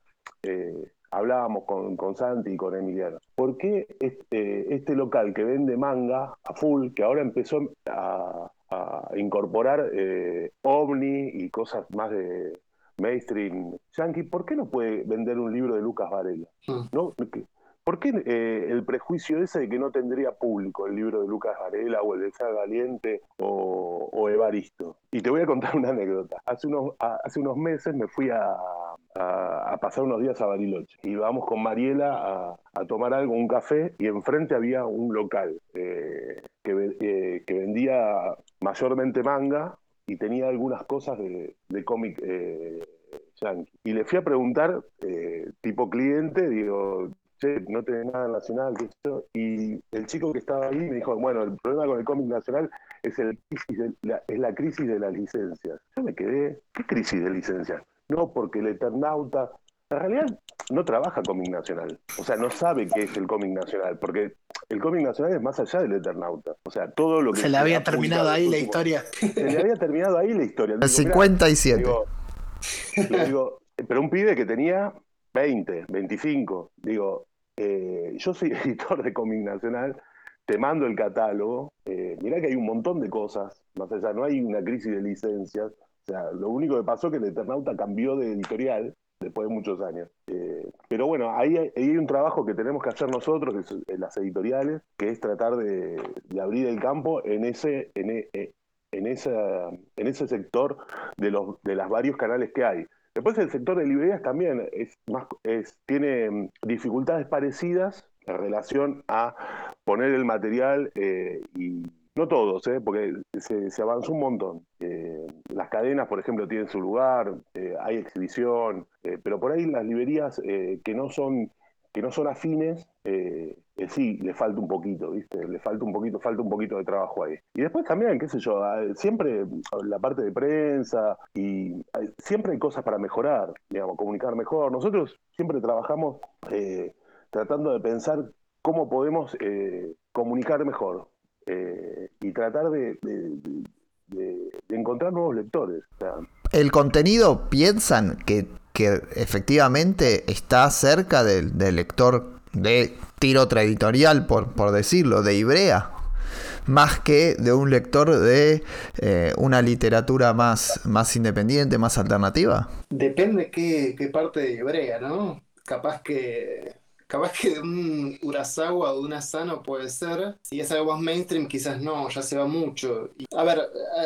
eh, hablábamos con, Santi y con Emiliano? ¿Por qué este, este local que vende manga a full, que ahora empezó a, a incorporar eh, ovni y cosas más de mainstream yankee, ¿por qué no puede vender un libro de Lucas Varela? Mm. ¿No? ¿Qué- ¿Por qué eh, el prejuicio ese de que no tendría público el libro de Lucas Varela o el de Sá Valiente o, o Evaristo? Y te voy a contar una anécdota. Hace unos, a- hace unos meses me fui a, a- a pasar unos días a Bariloche. Y vamos con Mariela a, a tomar algo, un café, y enfrente había un local eh, que, eh, que vendía mayormente manga y tenía algunas cosas de, de cómic eh, yankee. Y le fui a preguntar, eh, tipo cliente, digo, che, no tenés nada nacional, qué yo. Y el chico que estaba ahí me dijo, bueno, el problema con el cómic nacional es, el crisis de la, es la crisis de las licencias. Yo me quedé, ¿qué crisis de licencias? No, porque el Eternauta, en realidad no trabaja cómic nacional. O sea, no sabe qué es el cómic nacional, porque el cómic nacional es más allá del Eternauta. O sea, todo lo que... Se le había ha terminado ahí la historia. [LAUGHS] se le había terminado ahí la historia. El Digo, mirá, 57. Digo, le digo, pero un pibe que tenía 20, 25. Digo, eh, yo soy [LAUGHS] editor de cómic nacional, te mando el catálogo. eh, mirá que hay un montón de cosas, más allá, no hay una crisis de licencias. O sea, lo único que pasó es que el Eternauta cambió de editorial después de muchos años. Eh, pero bueno, ahí hay, ahí hay un trabajo que tenemos que hacer nosotros, las editoriales, que es tratar de, de abrir el campo en ese, en, e- en, esa, en ese sector de los de los varios canales que hay. Después el sector de librerías también es más, es, tiene mm, dificultades parecidas en relación a poner el material eh, y no todos, eh, porque se, avanzó un montón. Eh, las cadenas, por ejemplo, tienen su lugar, eh, hay exhibición, eh, pero por ahí las librerías que no son que no son afines, sí, le falta un poquito, ¿viste? Le falta un poquito, falta un poquito de trabajo ahí. Y después también, qué sé yo, siempre la parte de prensa y siempre hay cosas para mejorar, digamos, comunicar mejor. Nosotros siempre trabajamos tratando de pensar cómo podemos comunicar mejor eh, y tratar de, de- de- de- de encontrar nuevos lectores. O sea, ¿El contenido piensan que, que efectivamente está cerca del, del lector de tiro otra editorial, por, por decirlo, de Ibrea? Más que de un lector de eh, una literatura más, más independiente, más alternativa. Depende qué, qué parte de Ibrea, ¿no? Capaz que, capaz que de un Urasawa o de un Asano puede ser. Si es algo más mainstream, quizás no, ya se va mucho. A ver,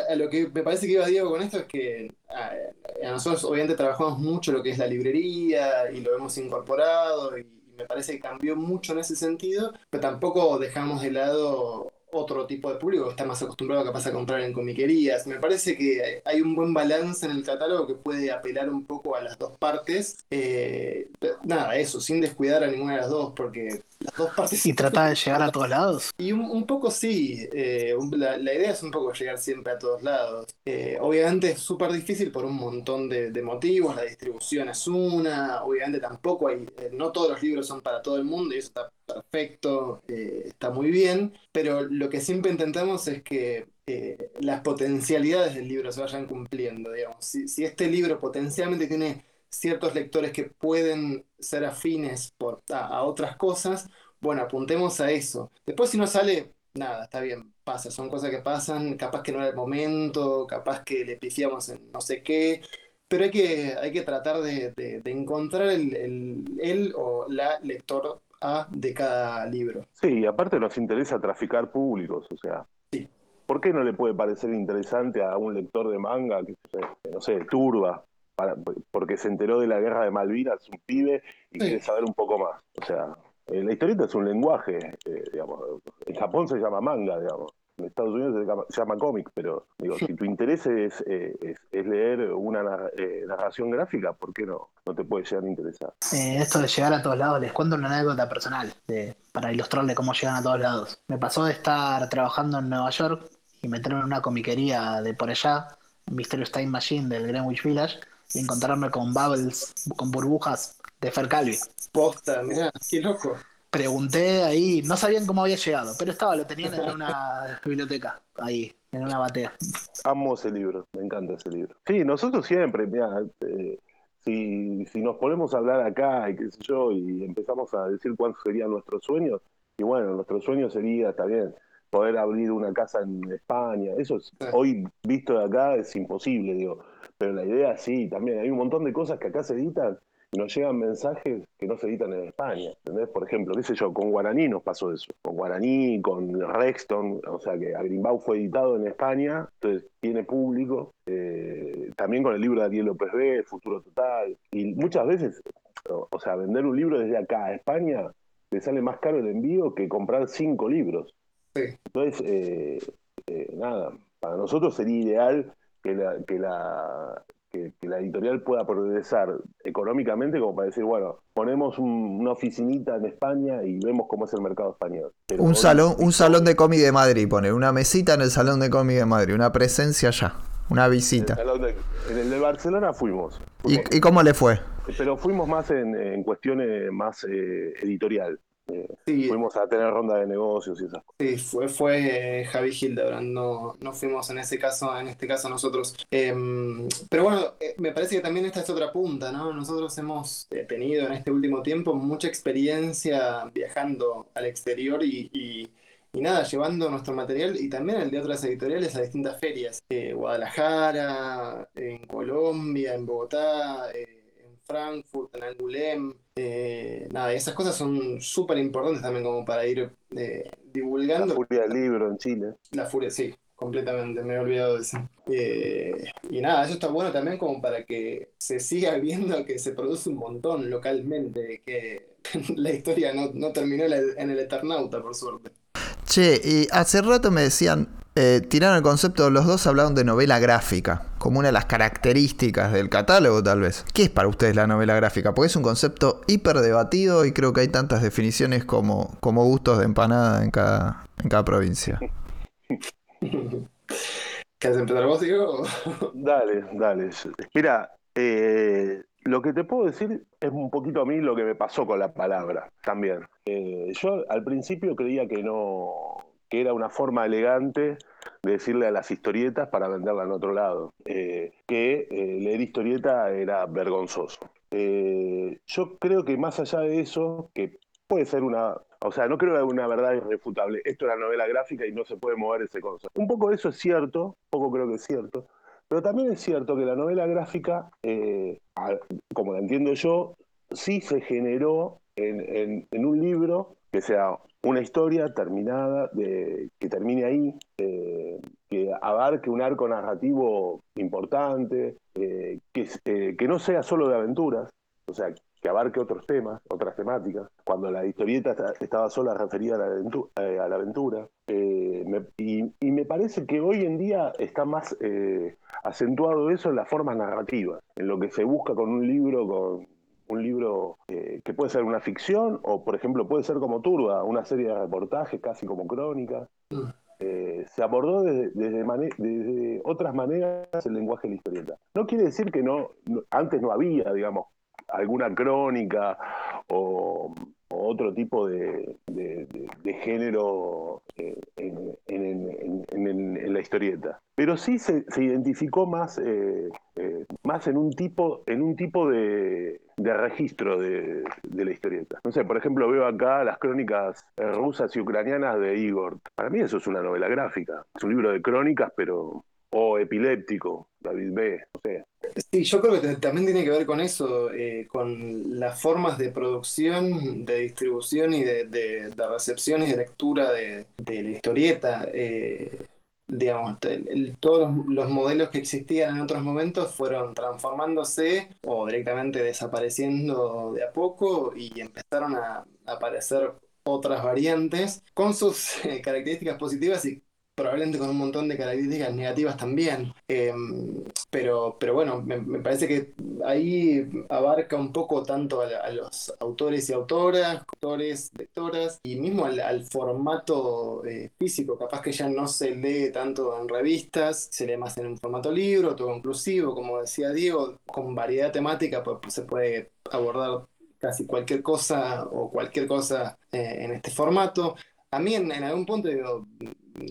a, lo que me parece que iba Diego con esto es que a nosotros obviamente trabajamos mucho lo que es la librería y lo hemos incorporado y me parece que cambió mucho en ese sentido, pero tampoco dejamos de lado otro tipo de público que está más acostumbrado capaz a comprar en comiquerías. Me parece que hay un buen balance en el catálogo que puede apelar un poco a las dos partes. Eh, nada, eso, sin descuidar a ninguna de las dos, porque las dos partes... Y tratar de llegar a todos lados. Y un, poco sí, eh, la, idea es un poco llegar siempre a todos lados. Eh, obviamente es súper difícil por un montón de, de, motivos, la distribución es una, obviamente tampoco hay, no todos los libros son para todo el mundo y eso está perfecto, eh, está muy bien, pero lo que siempre intentamos es que eh, las potencialidades del libro se vayan cumpliendo, digamos. Si, este libro potencialmente tiene ciertos lectores que pueden ser afines por, a, otras cosas, bueno, apuntemos a eso. Después si no sale, nada, está bien, pasa, son cosas que pasan, capaz que no era el momento, capaz que le pifiamos en no sé qué, pero hay que, hay que tratar de, encontrar el, el, o la lector de cada libro. Sí, aparte nos interesa traficar públicos, o sea. Sí. ¿Por qué no le puede parecer interesante a un lector de manga, que no sé, turba, porque se enteró de la guerra de Malvinas, un pibe, y quiere saber un poco más? O sea, eh, la historieta es un lenguaje, eh, digamos. En Japón se llama manga, digamos en Estados Unidos se llama, cómic, pero digo, si tu interés es, eh, es, leer una eh, narración gráfica, ¿por qué no, no te puede llegar a interesar? Eh, esto de llegar a todos lados, les cuento una anécdota personal de, para ilustrarle cómo llegan a todos lados. Me pasó de estar trabajando en Nueva York y meterme en una comiquería de por allá, Mysterious Time Machine del Greenwich Village, y encontrarme con bubbles, con burbujas de Fer Calvi. Posta, mira, qué loco pregunté ahí, no sabían cómo había llegado, pero estaba, lo tenían en una [LAUGHS] biblioteca, ahí, en una batea. Amo ese libro, me encanta ese libro. Sí, nosotros siempre, mira, eh, si, si nos ponemos a hablar acá y qué sé yo, y empezamos a decir cuáles serían nuestros sueños, y bueno, nuestro sueño sería también poder abrir una casa en España, eso es, hoy visto de acá es imposible, digo, pero la idea sí, también hay un montón de cosas que acá se editan nos llegan mensajes que no se editan en España. ¿entendés? Por ejemplo, qué sé yo, con Guaraní nos pasó eso. Con Guaraní, con Rexton, o sea que Agrimbau fue editado en España, entonces tiene público. Eh, también con el libro de Ariel López B, Futuro Total. Y muchas veces, o, sea, vender un libro desde acá a España le sale más caro el envío que comprar cinco libros. Entonces, eh, eh, nada, para nosotros sería ideal que la, que la, que, la editorial pueda progresar económicamente como para decir, bueno, ponemos una oficinita en España y vemos cómo es el mercado español. un salón, un salón de cómic de Madrid, poner una mesita en el salón de cómic de Madrid, una presencia allá, una visita. En el de, Barcelona fuimos. ¿Y, cómo le fue? Pero fuimos más en, cuestiones más eh, editorial. Fuimos a tener ronda de negocios y esas cosas. Sí, fue, fue eh, Javi Hildebrand, no, no fuimos en ese caso, en este caso nosotros. Em, pero bueno, eh, me parece que también esta es otra punta, ¿no? Nosotros hemos eh, tenido en este último tiempo mucha experiencia viajando al exterior y, nada, llevando nuestro material y también el de otras editoriales a distintas ferias. Guadalajara, en Colombia, en Bogotá, en Frankfurt, en Angulem. Eh, nada, esas cosas son súper importantes también como para ir eh, divulgando. La furia del libro en Chile. La furia, sí, completamente, me he olvidado de eso. Eh, y nada, eso está bueno también como para que se siga [LAUGHS] viendo que se produce un montón localmente, que [LAUGHS] la historia no, no terminó en el Eternauta, por suerte. Che, y hace rato me decían, eh, tiraron el concepto, los dos hablaron de novela gráfica, como una de las características del catálogo tal vez. ¿Qué es para ustedes la novela gráfica? Porque es un concepto hiper debatido y creo que hay tantas definiciones como, como gustos de empanada en cada, en cada provincia. [LAUGHS] ¿Quieres empezar vos, Diego? [LAUGHS] dale, dale. Mira, eh, lo que te puedo decir es un poquito a mí lo que me pasó con la palabra también. Eh, yo al principio creía que no, que era una forma elegante de decirle a las historietas para venderla en otro lado, eh, que eh, leer historieta era vergonzoso. Eh, yo creo que más allá de eso, que puede ser una, o sea, no creo que una verdad irrefutable, esto es la novela gráfica y no se puede mover ese concepto. Un poco eso es cierto, poco creo que es cierto, pero también es cierto que la novela gráfica, como la entiendo yo, sí se generó en, en un libro que sea una historia terminada, de, que termine ahí, eh, que abarque un arco narrativo importante, eh, que, eh, que no sea solo de aventuras, o sea, que abarque otros temas, otras temáticas. Cuando la historieta estaba sola referida a la aventura, y, me parece que hoy en día está más acentuado eso en las formas narrativas, en lo que se busca con un libro, con un libro que puede ser una ficción o, por ejemplo, puede ser como Turba, una serie de reportajes casi como crónica. Eh, se abordó desde, otras maneras el lenguaje de la historieta. No quiere decir que no, antes no había, digamos, alguna crónica o, otro tipo de, género eh, en, la historieta. Pero sí se, identificó más, eh, más en un tipo, en un tipo de, registro de, la historieta. No sé, por ejemplo, veo acá las crónicas eh, rusas y ucranianas de Igor. Para mí eso es una novela gráfica. Es un libro de crónicas, pero. O epiléptico, David B. No sé. Sí, yo creo que también tiene que ver con eso, eh, con las formas de producción, de distribución y de, recepción y de lectura de, la historieta. Eh, digamos, todos los, modelos que existían en otros momentos fueron transformándose o directamente desapareciendo de a poco y empezaron a aparecer otras variantes con sus [LAUGHS] eh, características positivas y probablemente con un montón de características negativas también. Em, pero, pero bueno, me, parece que ahí abarca un poco tanto a, los autores y autoras, autores, lectoras, y mismo al, formato eh, físico. Capaz que ya no se lee tanto en revistas, se lee más en un formato libro, todo inclusivo, como decía Diego, con variedad temática, pues se puede abordar casi cualquier cosa o cualquier cosa eh, en este formato. A mí en, algún punto digo,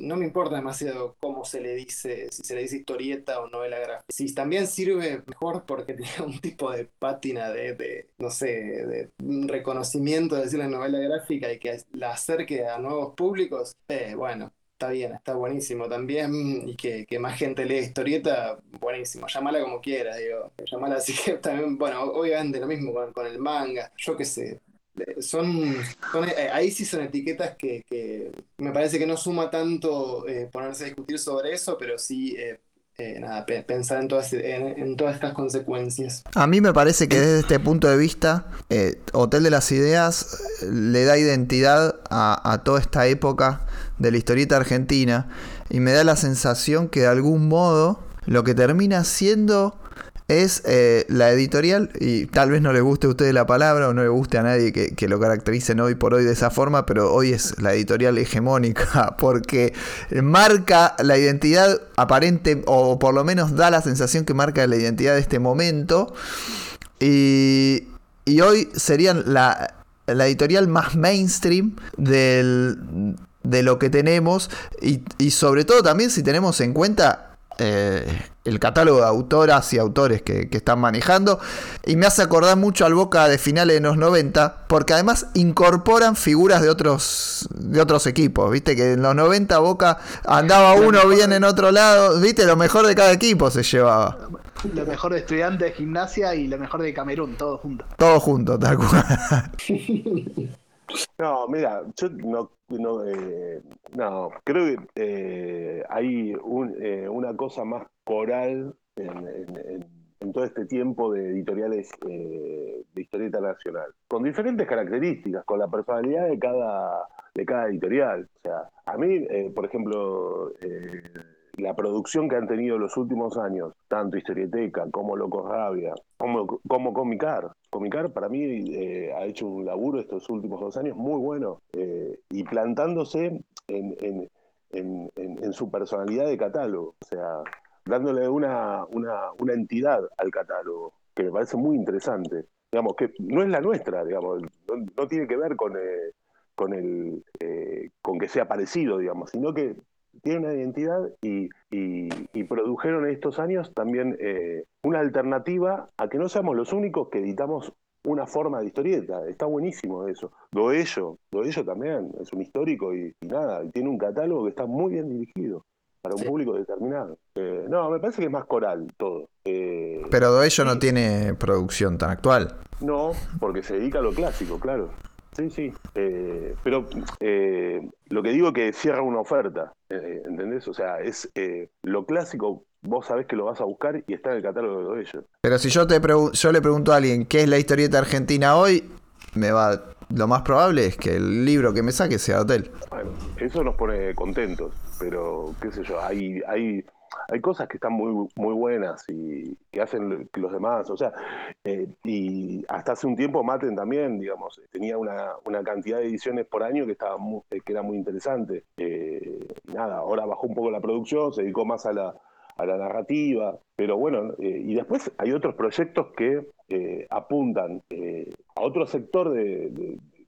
no me importa demasiado cómo se le dice, si se le dice historieta o novela gráfica. Si también sirve mejor porque [LAUGHS] tiene un tipo de pátina de, no sé, de reconocimiento de decir la novela gráfica y que la acerque a nuevos públicos, eh, bueno, está bien, está buenísimo también. Y que, más gente lee historieta, buenísimo. Llámala como quieras, digo. Llámala así que también, bueno, obviamente lo mismo con el manga. Yo qué sé, son, eh, ahí sí son etiquetas que, me parece que no suma tanto eh, ponerse a discutir sobre eso, pero sí eh, nada, pensar en todas, en, todas estas consecuencias. A mí me parece que desde este punto de vista, Hotel de las Ideas le da identidad a, a toda esta época de la historieta argentina y me da la sensación que de algún modo lo que termina siendo es eh, la editorial, y tal vez no le guste a usted la palabra o no le guste a nadie que, lo caractericen hoy por hoy de esa forma, pero hoy es la editorial hegemónica [LAUGHS] porque marca la identidad aparente, o por lo menos da la sensación que marca la identidad de este momento. Y, hoy serían la, editorial más mainstream del, de lo que tenemos y, y sobre todo también si tenemos en cuenta eh, el catálogo de autoras y autores que, están manejando. Y me hace acordar mucho al Boca de finales de los 90, porque además incorporan figuras de otros, de otros equipos. Viste que en los 90 Boca andaba uno bien en otro lado. Viste, lo mejor de cada equipo se llevaba. Lo mejor de estudiantes de gimnasia y lo mejor de Camerún, todo junto. Todo junto, tal cual. [LAUGHS] No, mira, yo no, no, eh, no creo que eh, hay eh, una cosa más coral en, todo este tiempo de editoriales de historieta nacional, con diferentes características, con la personalidad de cada, de cada editorial. O sea, a mí, por ejemplo, la producción que han tenido los últimos años, tanto Historieteca como Locos Rabia, como, como Comicar. Comicar para mí eh, ha hecho un laburo estos últimos dos años muy bueno eh, y plantándose en, su personalidad de catálogo, o sea, dándole una, una, entidad al catálogo, que me parece muy interesante. Digamos, que no es la nuestra, digamos, no, tiene que ver con, eh, con, el, con que sea parecido, digamos, sino que tiene una identidad y, produjeron en estos años también eh, una alternativa a que no seamos los únicos que editamos una forma de historieta. Está buenísimo eso. Doello, Doello también es un histórico y, nada, tiene un catálogo que está muy bien dirigido para un público determinado. Eh, no, me parece que es más coral todo. Eh, Pero Doello no tiene producción tan actual. No, porque se dedica a lo clásico, claro. Sí, sí. Eh, pero eh, lo que digo es que cierra una oferta, eh, ¿entendés? O sea, es lo clásico, vos sabés que lo vas a buscar y está en el catálogo de ellos. Pero si yo, te yo le pregunto a alguien qué es la historieta argentina hoy, me va lo más probable es que el libro que me saque sea hotel. Bueno, eso nos pone contentos, pero qué sé yo, hay, hay, hay cosas que están muy, muy buenas y que hacen los demás, o sea, eh, y hasta hace un tiempo Maten también, digamos, tenía una, una cantidad de ediciones por año que estaba muy- que era muy interesante. Eh, nada, ahora bajó un poco la producción, se dedicó más a la, a la narrativa, pero bueno, eh, y después hay otros proyectos que eh, apuntan eh, a otro sector de-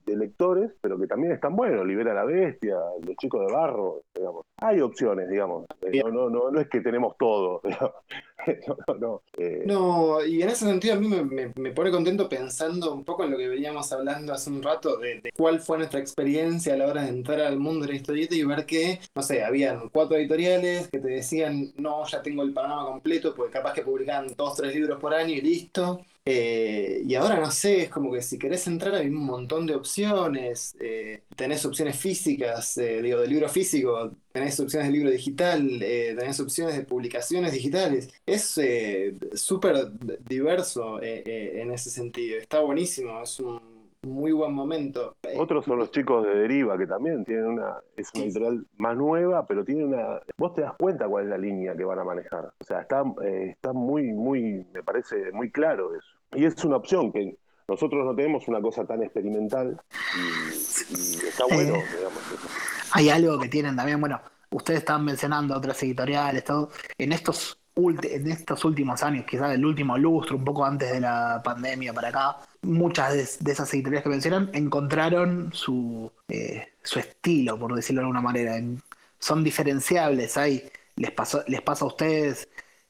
de lectores, pero que también están buenos, Libera a la Bestia, Los Chicos de Barro, digamos. Hay opciones, digamos. Eh, no, no, no, no es que tenemos todo. [LAUGHS] no, no, no. Eh, No, y en ese sentido a mí me, me- me pone contento pensando un poco en lo que veníamos hablando hace un rato de, de cuál fue nuestra experiencia a la hora de entrar al mundo de la historieta y ver que, no sé, habían cuatro editoriales que te decían, no, ya tengo el panorama completo, porque capaz que publicaban dos, tres libros por año y listo. Eh, y ahora no sé, es como que si querés entrar hay un montón de opciones, eh, tenés opciones físicas, eh, digo, de libro físico, tenés opciones de libro digital, eh, tenés opciones de publicaciones digitales. Es eh, súper diverso eh, en ese sentido, está buenísimo, es un muy buen momento. Otros son los chicos de Deriva, que también tienen una, es una editorial más nueva, pero tiene una, vos te das cuenta cuál es la línea que van a manejar. O sea, está, eh, está muy, muy, me parece muy claro eso. Y es una opción que nosotros no tenemos una cosa tan experimental y, y está bueno, Eh. digamos. Hay algo que tienen también, bueno, ustedes están mencionando otras editoriales, todo. En estos, en estos últimos años, quizás el último lustro, un poco antes de la pandemia para acá, muchas de, de esas editoriales que mencionan encontraron su, eh, su estilo, por decirlo de alguna manera. Son diferenciables, hay, les, pasó, les pasa a ustedes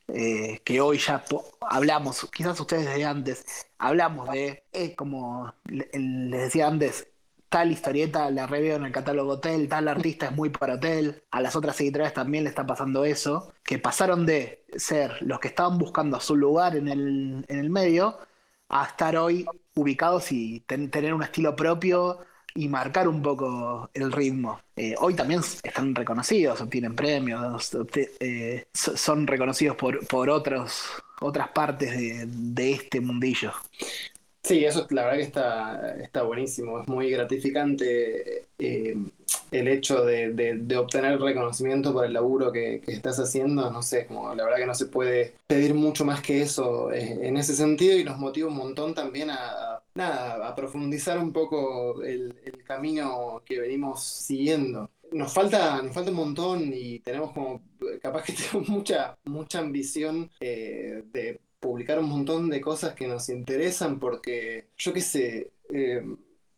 eh, que hoy ya hablamos, quizás ustedes desde antes, hablamos de, como le- les decía antes, tal historieta la reveo en el catálogo hotel, tal artista es muy para hotel, a las otras editoriales también le está pasando eso, que pasaron de ser los que estaban buscando su lugar en el, en el medio a estar hoy ubicados y ten- tener un estilo propio y marcar un poco el ritmo. Eh, hoy también están reconocidos, obtienen premios, eh, so- son reconocidos por, por otros, otras partes de, de este mundillo. Sí, eso la verdad que está, está buenísimo, es muy gratificante eh, el hecho de, de- de obtener reconocimiento por el laburo que, que estás haciendo, no sé, como la verdad que no se puede pedir mucho más que eso eh, en ese sentido y nos motiva un montón también a, nada, a profundizar un poco el, el camino que venimos siguiendo. Nos falta, nos falta un montón y tenemos como, capaz que [LAUGHS] tenemos mucha, mucha ambición eh, de publicar un montón de cosas que nos interesan porque, yo qué sé, eh,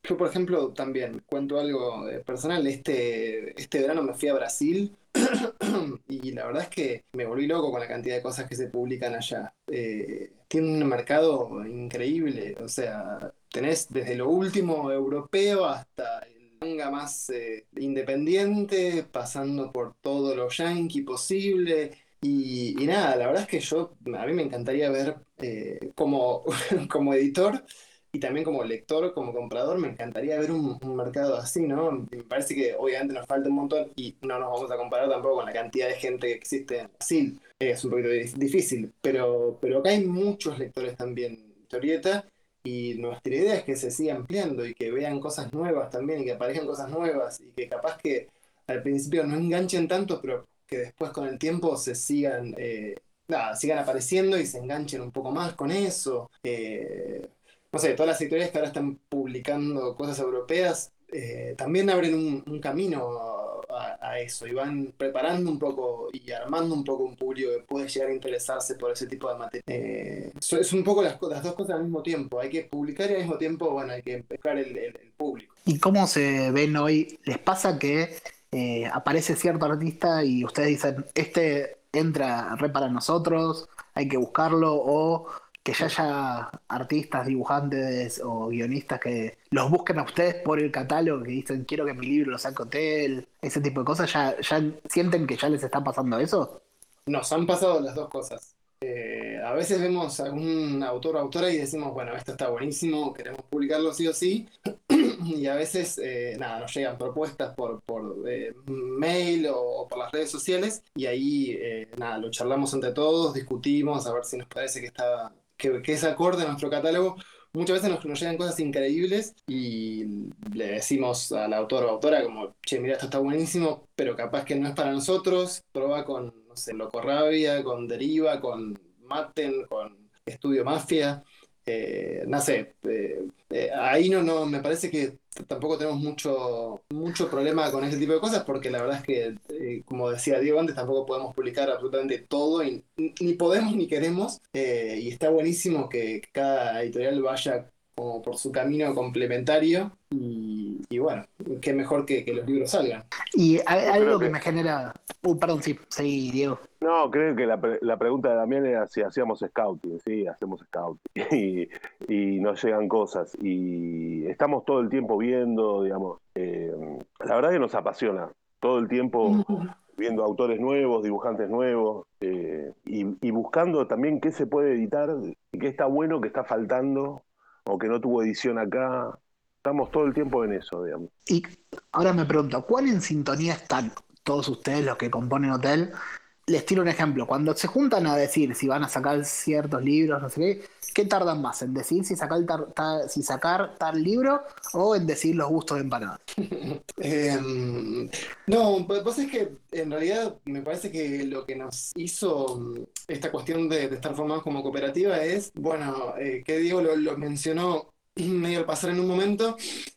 yo por ejemplo también cuento algo eh, personal, este, este verano me fui a Brasil [CLEARS THROAT] y la verdad es que me volví loco con la cantidad de cosas que se publican allá. Eh, tiene un mercado increíble, o sea, tenés desde lo último europeo hasta el manga más independiente, pasando por todo lo yankee posible. Y, nada, la verdad es que yo, a mí me encantaría ver eh, como, [LAUGHS] como editor y también como lector, como comprador, me encantaría ver un, mercado así, ¿no? Me parece que obviamente nos falta un montón y no nos vamos a comparar tampoco con la cantidad de gente que existe en Brasil. Es un poquito di- difícil, pero, pero acá hay muchos lectores también historieta y nuestra idea es que se siga ampliando y que vean cosas nuevas también y que aparezcan cosas nuevas y que capaz que al principio no enganchen tanto, pero que después con el tiempo se sigan, eh, nada, sigan apareciendo y se enganchen un poco más con eso. Eh, no sé, todas las editoriales que ahora están publicando cosas europeas eh, también abren un, camino a, eso y van preparando un poco y armando un poco un público que puede llegar a interesarse por ese tipo de materia. Eh, es un poco las, dos cosas al mismo tiempo. Hay que publicar y al mismo tiempo, bueno, hay que el- el público. ¿Y cómo se ven hoy? ¿Les pasa que eh, aparece cierto artista y ustedes dicen, este entra re para nosotros, hay que buscarlo? ¿O que ya haya artistas, dibujantes o guionistas que los busquen a ustedes por el catálogo, que dicen, quiero que mi libro lo saque hotel, ese tipo de cosas? ¿Ya, ya sienten que ya les está pasando eso? Nos han pasado las dos cosas. Eh, a veces vemos algún autor o autora y decimos, bueno, esto está buenísimo, queremos publicarlo sí o sí. [CLEARS THROAT] Y a veces, eh, nada, nos llegan propuestas por, por eh, mail o, por las redes sociales y ahí, eh, nada, lo charlamos entre todos, discutimos a ver si nos parece que está, que, que es acorde a nuestro catálogo. muchas veces nos, nos llegan cosas increíbles y le decimos al autor o autora como, che, mira, esto está buenísimo, pero capaz que no es para nosotros, prueba con, sé, Loco Rabia, con Deriva, con Maten, con Estudio Mafia. Eh, no sé, eh, eh, ahí no, no, me parece que tampoco tenemos mucho, mucho problema con ese tipo de cosas porque la verdad es que, como decía Diego antes, tampoco podemos publicar absolutamente todo y ni podemos ni queremos y está buenísimo que cada editorial vaya como por su camino complementario y, y bueno, qué mejor que, que los libros salgan. Y hay algo que- que me genera. Uh, perdón, sí, sí, Diego. No, creo que la, pre- la pregunta de Damián era si hacíamos scouting, sí, hacemos scouting. [LAUGHS] Y, y nos llegan cosas. Y estamos todo el tiempo viendo, digamos. eh, la verdad que nos apasiona. Todo el tiempo [LAUGHS] viendo autores nuevos, dibujantes nuevos. eh, y, y buscando también qué se puede editar, y qué está bueno, qué está faltando, o que no tuvo edición acá. Estamos todo el tiempo en eso, digamos. Y ahora me pregunto, ¿cuál en sintonía están todos ustedes los que componen Hotel? Les tiro un ejemplo. Cuando se juntan a decir si van a sacar ciertos libros, no sé qué, ¿qué tardan más? ¿En decir si sacar, tal libro o en decir los gustos de empanadas? [LAUGHS] Eh, no, pues es que en realidad me parece que lo que nos hizo mm, esta cuestión de, estar formados como cooperativa es, bueno, eh, que Diego lo, lo mencionó [CLEARS THROAT] medio al pasar en un momento,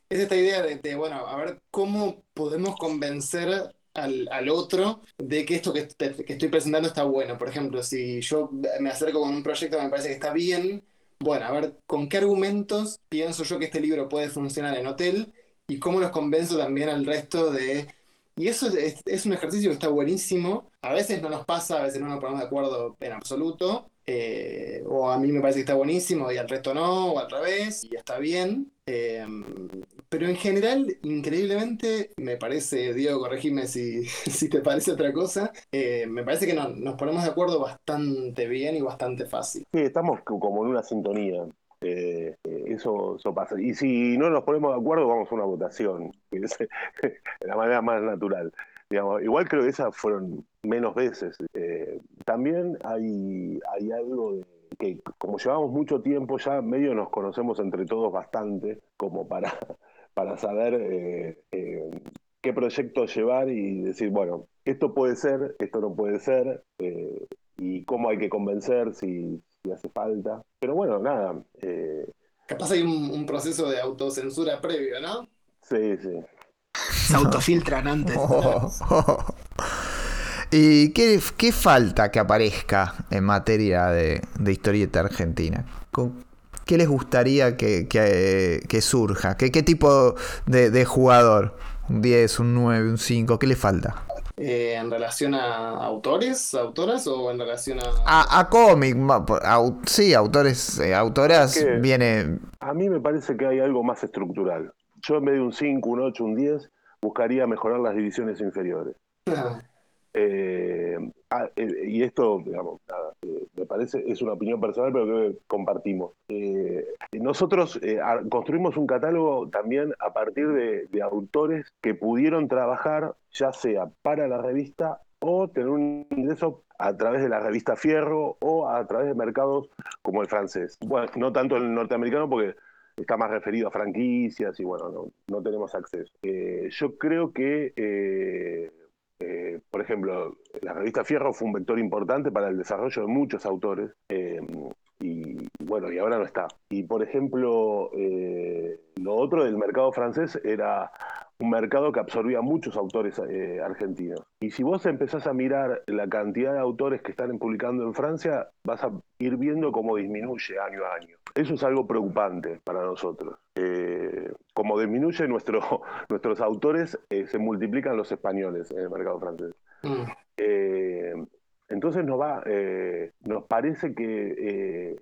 es esta idea de, de, bueno, a ver cómo podemos convencer al, al otro de que esto que, que estoy presentando está bueno. Por ejemplo, si yo me acerco con un proyecto que me parece que está bien, bueno, a ver con qué argumentos pienso yo que este libro puede funcionar en hotel y cómo los convenzo también al resto de... Y eso es, es un ejercicio que está buenísimo. A veces no nos pasa, a veces no nos ponemos de acuerdo en absoluto. eh, o a mí me parece que está buenísimo y al resto no, o al revés, y está bien. Eh, pero en general, increíblemente, me parece, Diego, corregime si, [LAUGHS] si te parece otra cosa, eh, me parece que no- nos ponemos de acuerdo bastante bien y bastante fácil. Sí, estamos co- como en una sintonía. Eh, eh, eso, eso pasa. Y si no nos ponemos de acuerdo, vamos a una votación. que es [LAUGHS] la manera más natural. Digamos, igual creo que esas fueron menos veces. Eh, también hay, hay algo de que como llevamos mucho tiempo ya medio nos conocemos entre todos bastante como para, [LAUGHS] para saber eh, eh, qué proyecto llevar y decir, bueno, esto puede ser, esto no puede ser, eh, y cómo hay que convencer si, si hace falta. Pero bueno, nada, eh, Capaz hay un, un proceso de autocensura previo, ¿no? sí, sí. Se autofiltran antes. Oh, [LAUGHS] oh. [LAUGHS] ¿Y qué, qué falta que aparezca en materia de, de historieta argentina? ¿Con- ¿Qué les gustaría que, que- que surja? ¿Qué, qué tipo de, de jugador? ¿Un 10, un 9, un 5? ¿Qué le falta? Eh, ¿En relación a autores, autoras o en relación a... A, a cómic, au- sí, autores, eh, autoras, viene... A mí me parece que hay algo más estructural. Yo en vez de un 5, un 8, un 10, buscaría mejorar las divisiones inferiores. [LAUGHS] Eh, ah, eh, y esto, digamos, eh, me parece, es una opinión personal, pero creo que compartimos. Nosotros construimos un catálogo también a partir de, de autores que pudieron trabajar, ya sea para la revista o tener un ingreso a través de la revista Fierro o a través de mercados como el francés. Bueno, no tanto el norteamericano porque está más referido a franquicias y bueno, no, no tenemos acceso. Yo creo que eh, por ejemplo, la revista Fierro fue un vector importante para el desarrollo de muchos autores. eh, y bueno, y ahora no está. Y por ejemplo, eh, lo otro del mercado francés era un mercado que absorbía muchos autores eh, argentinos. Y si vos empezás a mirar la cantidad de autores que están publicando en Francia, vas a ir viendo cómo disminuye año a año. Eso es algo preocupante para nosotros. Eh, como disminuye nuestro, [LAUGHS] nuestros autores, eh, se multiplican los españoles en el mercado francés. Mm. Entonces nos va, nos parece que eh,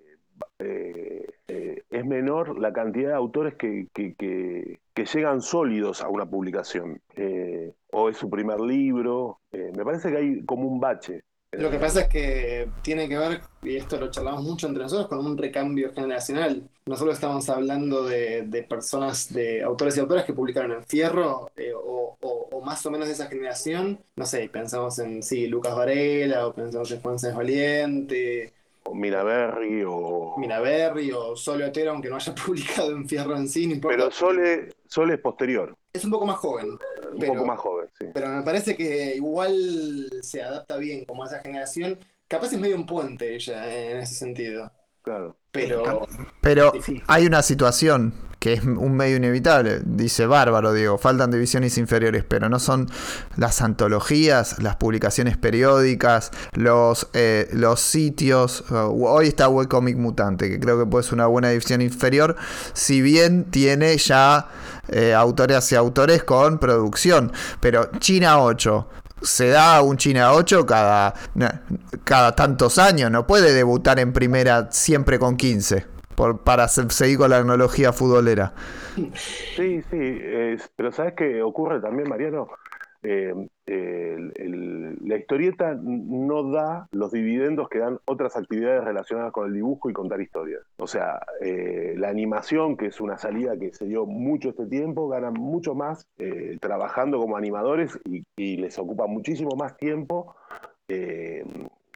eh, eh, es menor la cantidad de autores que, que- que- que llegan sólidos a una publicación. Eh, o es su primer libro. Eh, me parece que hay como un bache. Lo que pasa es que tiene que ver, y esto lo charlamos mucho entre nosotros, con un recambio generacional. Nosotros estamos hablando de, personas, de autores y autoras que publicaron en Fierro, eh, o, o- o más o menos de esa generación. No sé, pensamos en, sí, Lucas Varela, o pensamos en Juan Sáenz Valiente, Minaberry o... Minaberry o Sole Otero, aunque no haya [LAUGHS] publicado en Fierro en sí, no importa. Pero Sole, Sole es posterior, Es un poco más joven. un Pero- poco más joven, sí. Pero me parece que igual se adapta bien como a esa generación. Capaz es medio un puente ella en ese sentido. Claro. Pero Pero hay una situación que es un medio inevitable. Dice bárbaro, Diego, faltan divisiones inferiores, pero no son las antologías, las publicaciones periódicas, los, eh, los sitios. Uh, hoy está Webcomic Mutante, que creo que puede ser una buena división inferior, si bien tiene ya eh, autores y autores con producción. Pero China 8. Se da un China 8 cada, cada tantos años, no puede debutar en primera siempre con 15 por, para se- seguir con la tecnología futbolera. Sí, sí, pero ¿sabes qué ocurre también, Mariano? Eh, el- la historieta no da los dividendos que dan otras actividades relacionadas con el dibujo y contar historias. O sea, eh, la animación, que es una salida que se dio mucho este tiempo, ganan mucho más eh, trabajando como animadores y, y les ocupa muchísimo más tiempo eh,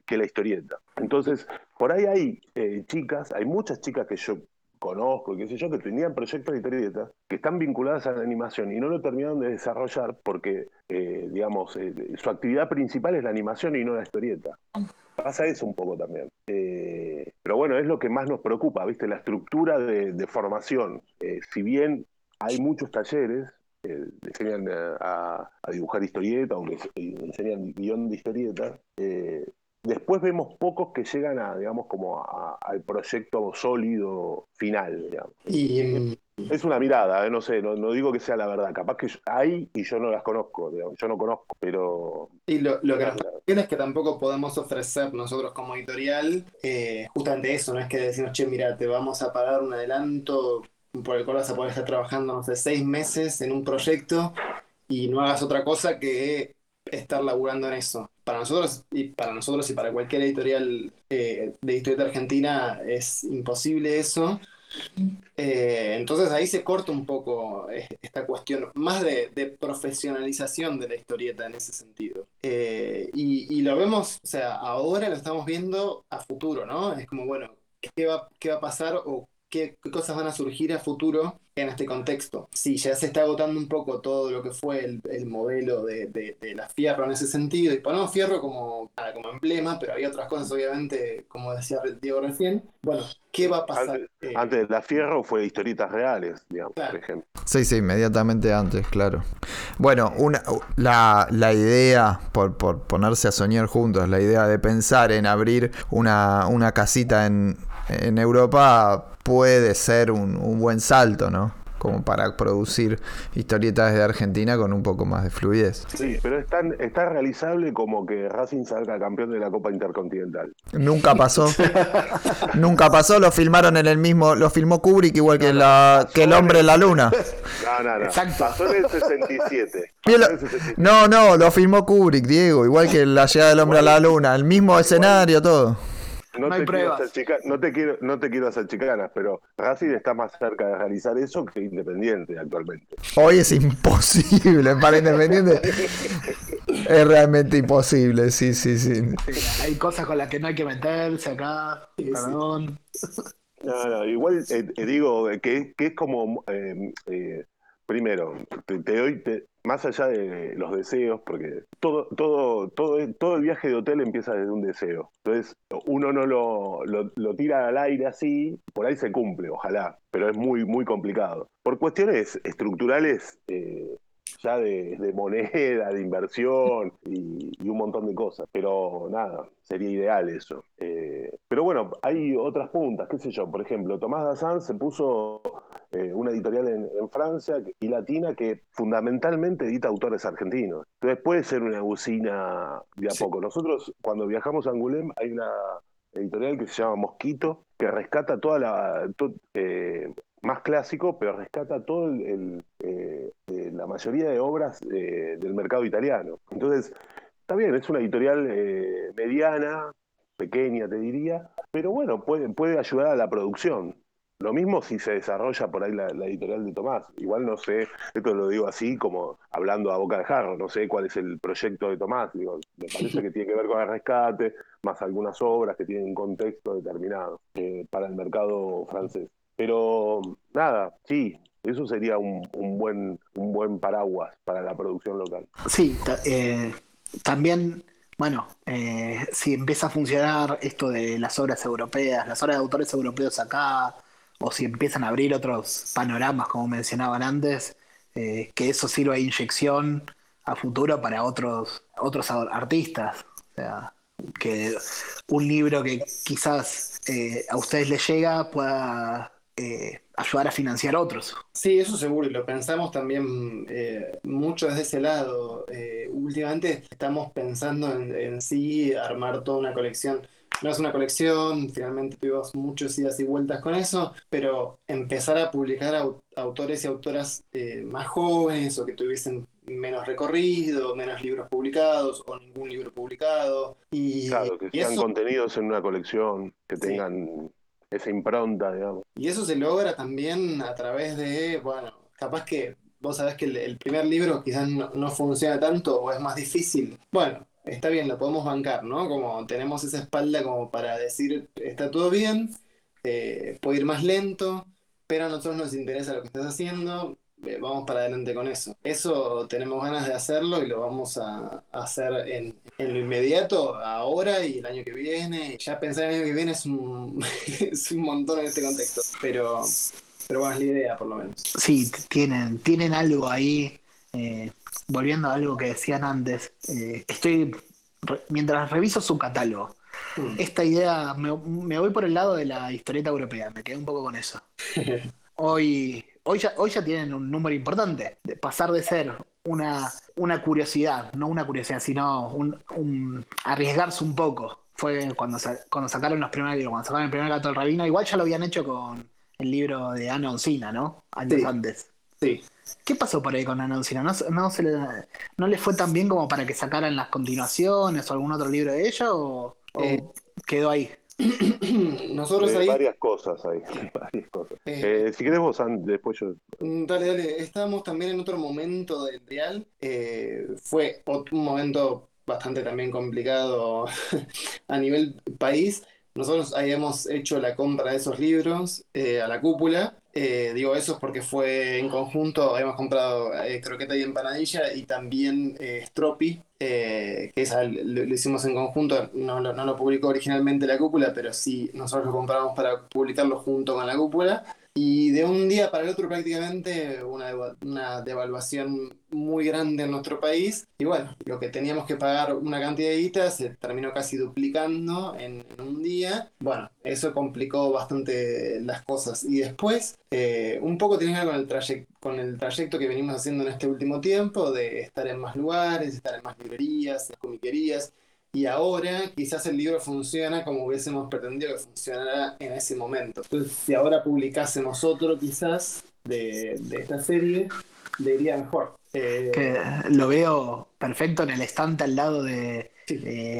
que la historieta. Entonces, por ahí hay eh, chicas, hay muchas chicas que yo conozco, qué sé yo, que tenían proyectos de historietas que están vinculadas a la animación y no lo terminaron de desarrollar porque, eh, digamos, eh, su actividad principal es la animación y no la historieta. Pasa eso un poco también. Eh, pero bueno, es lo que más nos preocupa, ¿viste? La estructura de, formación. Eh, si bien hay muchos talleres, eh, enseñan a, dibujar historieta o eh, enseñan guion de historieta, eh, después vemos pocos que llegan a, digamos, como a- al proyecto sólido final, digamos. y, mm, Es una mirada, eh, no sé, no, no digo que sea la verdad, capaz que hay y yo no las conozco, digamos, yo no conozco, pero... y lo, lo que nos es que tampoco podemos ofrecer nosotros como editorial eh, justamente eso, no es que decimos, che, mira, te vamos a pagar un adelanto por el cual vas a poder estar trabajando, no sé, seis meses en un proyecto y no hagas otra cosa que estar laburando en eso. Para nosotros y para nosotros y para cualquier editorial eh, de historieta argentina es imposible eso. Eh, entonces ahí se corta un poco eh, esta cuestión más de, profesionalización de la historieta en ese sentido. Eh, y, lo vemos, o sea, ahora lo estamos viendo a futuro, ¿no? Es como, bueno, ¿qué va, qué va a pasar o qué cosas van a surgir a futuro en este contexto? Sí, ya se está agotando un poco todo lo que fue el, el modelo de, de, de la Fierro en ese sentido, y ponemos Fierro como, nada, como emblema, pero hay otras cosas, obviamente, como decía Diego recién. Bueno, ¿qué va a pasar? Antes, Eh, antes de la Fierro fue historietas reales, digamos, Claro. por ejemplo. Sí, sí, inmediatamente antes, claro. Bueno, una, la, la idea, por, por ponerse a soñar juntos, la idea de pensar en abrir una, una casita en, en Europa puede ser un, un buen salto, ¿no? Como para producir historietas desde Argentina con un poco más de fluidez. Sí, pero es tan, es tan realizable como que Racing salga campeón de la Copa Intercontinental. Nunca pasó. [LAUGHS] Nunca pasó, lo filmaron en el mismo, lo filmó Kubrick igual que, la, que el hombre en la luna. No, no, no. Exacto. Pasó en el 67. Bien, lo- Pasó en el 67. No, no, lo filmó Kubrick, Diego, igual que la llegada del hombre a la luna, el mismo escenario, todo. No, No hay te quiero no, te quiero, no te quiero hacer chicanas, pero Racing está más cerca de realizar eso que Independiente actualmente. Hoy es imposible [LAUGHS] para Independiente. Es realmente imposible, sí, sí, sí. Sí, hay cosas con las que no hay que meterse acá. Perdón. No, no, igual eh, eh, digo que, que es como, eh, eh, primero, te, te doy, te- más allá de los deseos, porque todo, todo, todo, todo el viaje de hotel empieza desde un deseo. Entonces, uno no lo, lo, tira al aire así, por ahí se cumple, ojalá, pero es muy, muy complicado. Por cuestiones estructurales, eh, ya de, de moneda, de inversión y, y un montón de cosas. Pero nada, sería ideal eso. Eh, pero bueno, hay otras puntas, qué sé yo. Por ejemplo, Tomás Dazan se puso eh, una editorial en, en Francia y latina que fundamentalmente edita autores argentinos. Entonces puede ser una usina de a Sí. poco. Nosotros cuando viajamos a Angulem hay una editorial que se llama Mosquito que rescata toda la... to- eh, más clásico, pero rescata todo el, el, eh, la mayoría de obras eh, del mercado italiano. Entonces, está bien, es una editorial eh, mediana, pequeña te diría, pero bueno, puede, puede ayudar a la producción. Lo mismo si se desarrolla por ahí la, editorial de Tomás. Igual no sé, esto lo digo así como hablando a boca de jarro, no sé cuál es el proyecto de Tomás. Digo, me parece que tiene que ver con el rescate, más algunas obras que tienen un contexto determinado eh, para el mercado francés. Pero nada, sí, eso sería un, un, buen, un buen paraguas para la producción local. Sí, eh, también, bueno, eh, si empieza a funcionar esto de las obras europeas, las obras de autores europeos acá, o si empiezan a abrir otros panoramas, como mencionaban antes, eh, que eso sirva de inyección a futuro para otros, otros artistas. O sea, que un libro que quizás a ustedes les llega pueda eh, ayudar a financiar otros. Sí, eso seguro, y lo pensamos también eh, mucho desde ese lado. Eh, últimamente estamos pensando en, sí armar toda una colección. No es una colección, finalmente tuvimos muchos idas y vueltas con eso, pero empezar a publicar autores y autoras más jóvenes o que tuviesen menos recorrido, menos libros publicados o ningún libro publicado. Y, claro, que sean contenidos en una colección, que tengan esa impronta, digamos. Y eso se logra también a través de, bueno, capaz que vos sabés que el, primer libro quizás no, funciona tanto o es más difícil. Bueno, está bien, lo podemos bancar, ¿no? Como tenemos esa espalda como para decir, está todo bien, eh, puede ir más lento, pero a nosotros nos interesa lo que estás haciendo, vamos para adelante con eso. Eso tenemos ganas de hacerlo y lo vamos a, hacer en, lo inmediato, ahora y el año que viene. Ya pensar en el año que viene es un, [LAUGHS] es un montón en este contexto, pero, pero bueno, es la idea por lo menos. Sí, tienen, tienen algo ahí. Eh, volviendo a algo que decían antes, eh, estoy mientras reviso su catálogo. Mm. Esta idea, me, me voy por el lado de la historieta europea, me quedé un poco con eso. [LAUGHS] Hoy hoy ya, hoy ya tienen un número importante. De pasar de ser una, una curiosidad, no una curiosidad, sino un, arriesgarse un poco. Fue cuando, cuando sacaron los primeros libros, cuando sacaron el primer gato del rabino, igual ya lo habían hecho con el libro de Ana Oncina, ¿no? Años antes. Sí. ¿Qué pasó por ahí con Ana Oncina? ¿No, no, se le, ¿No le fue tan bien como para que sacaran las continuaciones o algún otro libro de ella? ¿O, eh, quedó ahí? [COUGHS] Nosotros eh, ahí. Varias cosas ahí, [LAUGHS] varias cosas. Eh, eh, si querés vos, después yo. Mm, dale, dale. Estábamos también en otro momento del Real. fue un momento bastante también complicado [LAUGHS] a nivel país. Nosotros habíamos hecho la compra de esos libros a la cúpula eh, digo eso porque fue en conjunto, habíamos comprado eh, croqueta y empanadilla y también eh, Stropi, que esa lo, hicimos en conjunto, no, no, lo publicó originalmente la cúpula, pero sí nosotros lo compramos para publicarlo junto con la cúpula. Y de un día para el otro prácticamente una, una devaluación muy grande en nuestro país. Y bueno, lo que teníamos que pagar una cantidad de guita se terminó casi duplicando en, un día. Bueno, eso complicó bastante las cosas. Y después, eh, un poco tiene que ver con el, trayecto, con el trayecto que venimos haciendo en este último tiempo, de estar en más lugares, estar en más librerías, en comiquerías y ahora quizás el libro funciona como hubiésemos pretendido que funcionara en ese momento. Entonces, si ahora publicásemos otro quizás de, esta serie, le iría mejor. Eh, que lo veo perfecto en el estante al lado de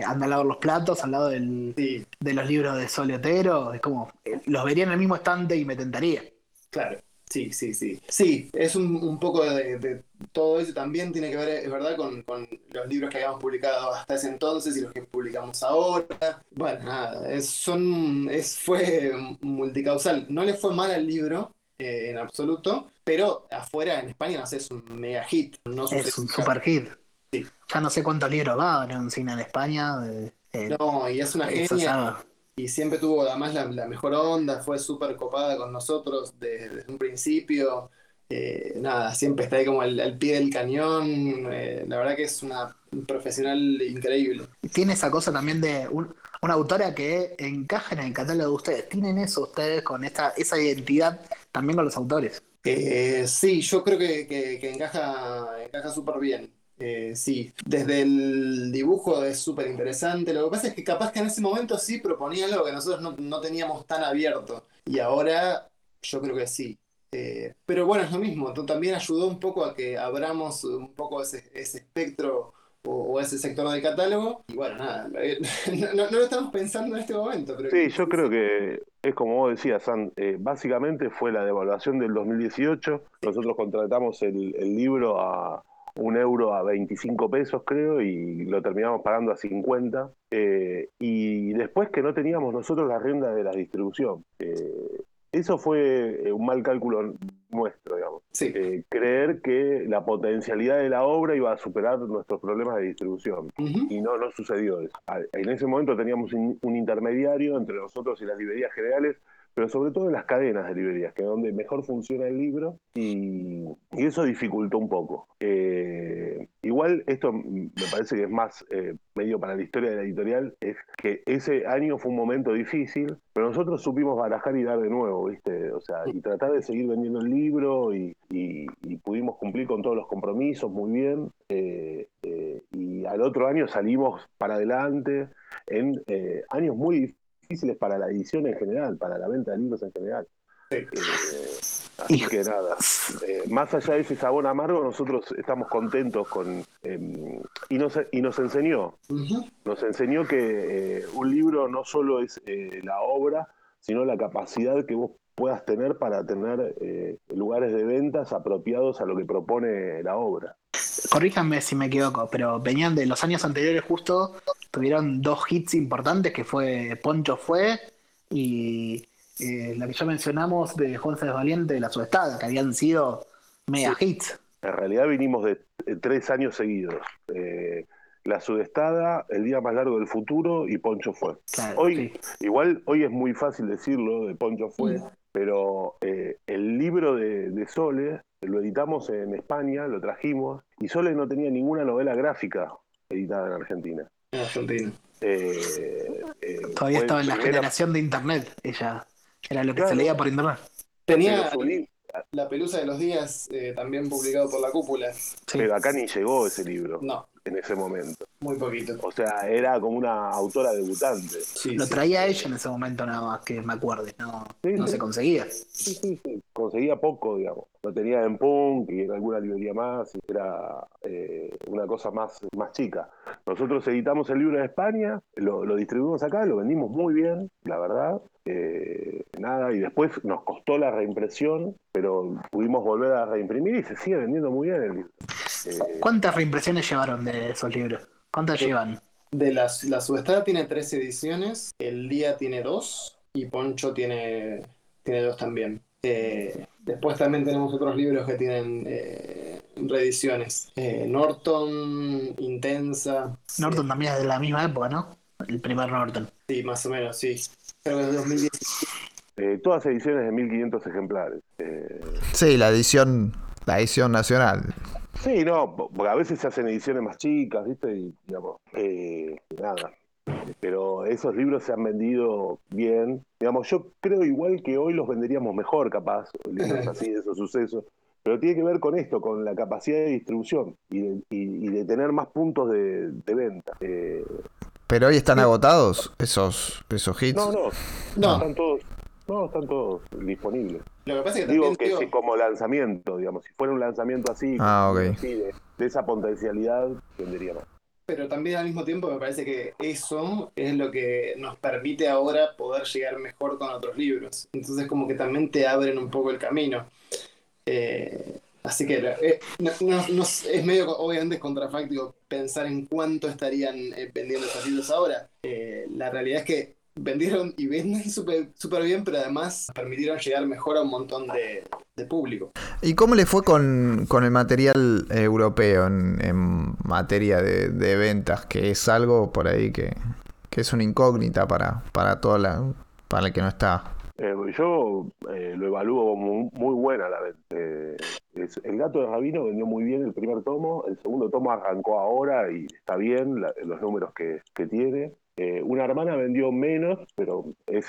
anda al lado de los platos, al lado del, de los libros de Soleotero. Es como, eh, los vería en el mismo estante y me tentaría. Claro. Sí, sí, sí. Sí, es un, poco de, todo eso también tiene que ver, es verdad, con, los libros que habíamos publicado hasta ese entonces y los que publicamos ahora. Bueno, nada, es, son, es, fue multicausal. No le fue mal al libro eh, en absoluto, pero afuera en España no sé, es un mega hit. No es un super hit. Sí. Ya no sé cuántos libros va en cine en España. Eh, no, y es una genia y siempre tuvo además la, mejor onda, fue súper copada con nosotros desde, un principio. Eh, nada, siempre está ahí como al, pie del cañón. Eh, la verdad que es una profesional increíble. Tiene esa cosa también de una autora que encaja en el catálogo de ustedes. ¿Tienen eso ustedes con esta, esa identidad también con los autores? Eh, sí, yo creo que, que encaja, encaja súper bien. Eh, sí, desde el dibujo es súper interesante. Lo que pasa es que capaz que en ese momento sí proponía algo que nosotros no, teníamos tan abierto. Y ahora yo creo que sí. Eh, pero bueno, es lo mismo. También ayudó un poco a que abramos un poco ese, espectro o, ese sector del catálogo. Y bueno, nada, [LAUGHS] eh, no, lo estamos pensando en este momento. sí, yo creo que es como vos decías, San, básicamente fue la devaluación del 2018. Nosotros contratamos el libro a un euro a 25 pesos, creo, y lo terminamos pagando a 50. Eh, y después que no teníamos nosotros la rienda de la distribución. Eh, eso fue eh, un mal cálculo nuestro, digamos. Sí. Eh, creer que la potencialidad de la obra iba a superar nuestros problemas de distribución. Y no, no sucedió eso. En ese momento teníamos un intermediario entre nosotros y las librerías generales, pero sobre todo en las cadenas de librerías, que es donde mejor funciona el libro, y, y eso dificultó un poco. Eh, igual, esto me parece que es más eh, medio para la historia de la editorial, es que ese año fue un momento difícil, pero nosotros supimos barajar y dar de nuevo, ¿viste? O sea, y tratar de seguir vendiendo el libro y, y- y pudimos cumplir con todos los compromisos muy bien. eh, eh, y al otro año salimos para adelante en eh, años muy difíciles para la edición en general, para la venta de libros en general. Eh, así que nada, eh, más allá de ese sabor amargo, nosotros estamos contentos con... eh, y, nos, y nos enseñó, nos enseñó que eh, un libro no solo es eh, la obra, sino la capacidad que vos puedas tener para tener eh, lugares de ventas apropiados a lo que propone la obra. Corríjanme si me equivoco, pero venían de los años anteriores justo, tuvieron dos hits importantes que fue Poncho Fue y eh, la que ya mencionamos de Juan César Valiente de la Sudestada, que habían sido mega hits. En realidad vinimos de eh, tres años seguidos. Eh, la Sudestada, El Día Más Largo del Futuro y Poncho Fue. Claro, Hoy, sí. igual, hoy es muy fácil decirlo de Poncho Fue, Mm. pero eh, el libro de, de Sole lo editamos en España, lo trajimos, y Sole no tenía ninguna novela gráfica editada en Argentina. En Argentina. Eh, eh, Todavía estaba en la primera- generación de internet, ella era lo que se leía por internet. Tenía La Pelusa de los Días, eh, también publicado por la cúpula. Sí. pero acá ni llegó ese libro No, en ese momento. muy poquito. O sea, era como una autora debutante. Sí, Lo sí. traía ella en ese momento nada más, que me acuerde, no, Sí, no sí. se conseguía. Sí, sí, sí. Conseguía poco, digamos. Lo tenía en Punk y en alguna librería más, y era eh, una cosa más, más chica. Nosotros editamos el libro en España, lo, lo distribuimos acá, lo vendimos muy bien, la verdad. Eh, nada, y después nos costó la reimpresión, pero pudimos volver a reimprimir y se sigue vendiendo muy bien el libro. Eh, ¿Cuántas reimpresiones llevaron de esos libros? ¿Cuántas llevan? De la, la Subestada tiene tres ediciones, El Día tiene dos y Poncho tiene, tiene dos también. Eh, después también tenemos otros libros que tienen eh, reediciones. Eh, Norton, Intensa. Norton también es de la misma época, ¿no? El primer Norton. Sí, más o menos, sí. Creo que es de 2010. eh, todas ediciones de 1500 ejemplares. Eh, Sí, la edición, la edición nacional. Sí, no, po- porque a veces se hacen ediciones más chicas, ¿viste? Y, digamos, eh, nada. Pero esos libros se han vendido bien. Digamos, yo creo igual que hoy los venderíamos mejor, capaz, libros así de esos sucesos. Pero tiene que ver con esto, con la capacidad de distribución y de, y- y de tener más puntos de, de venta. Eh, Pero hoy están agotados esos, esos hits. no, no, No. están todos, no, están todos disponibles. Lo que pasa es que Digo que digo, sí, como lanzamiento, digamos, si fuera un lanzamiento así, Ah, así de, de esa potencialidad, vendería más. pero también al mismo tiempo me parece que eso es lo que nos permite ahora poder llegar mejor con otros libros. Entonces como que también te abren un poco el camino. Eh, así que eh, no- no- no- es medio obviamente contrafáctico pensar en cuánto estarían eh, vendiendo esos libros ahora. Eh, la realidad es que vendieron y venden súper súper bien, pero además permitieron llegar mejor a un montón de, de público. ¿Y cómo le fue con, con el material eh, europeo en, en materia de, de ventas? Que es algo por ahí que, que es una incógnita para, para toda la, para el que no está. Eh, yo eh, lo evalúo como muy buena la venta. Eh, es- el gato de Rabino vendió muy bien el primer tomo, el segundo tomo arrancó ahora y está bien la- los números que, que tiene. Eh, una hermana vendió menos, pero es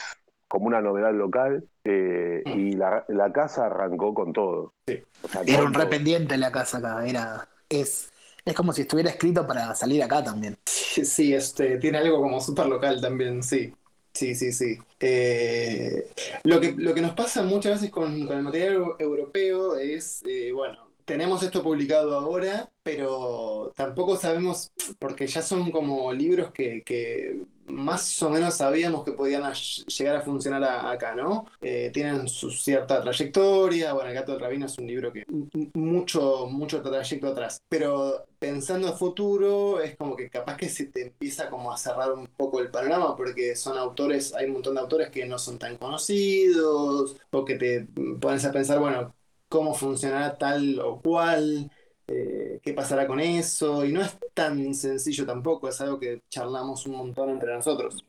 como una novedad local eh, y la, la casa arrancó con todo. Sí. O sea, Era con un todo. rependiente la casa acá, era. Es, es como si estuviera escrito para salir acá también. [LAUGHS] Sí, este, tiene algo como súper local también, sí. Sí, sí, sí. Eh, lo que, lo que nos pasa muchas veces con, con el material eu- europeo es, eh, bueno, tenemos esto publicado ahora, pero tampoco sabemos, porque ya son como libros que, que más o menos sabíamos que podían llegar a funcionar acá, ¿no? Eh, tienen su cierta trayectoria, bueno, El gato del rabino es un libro que mucho, mucho trayecto atrás, pero pensando a futuro es como que capaz que se te empieza como a cerrar un poco el panorama, porque son autores, hay un montón de autores que no son tan conocidos, o que te pones a pensar, bueno, cómo funcionará tal o cual, eh, qué pasará con eso, y no es tan sencillo tampoco, es algo que charlamos un montón entre nosotros.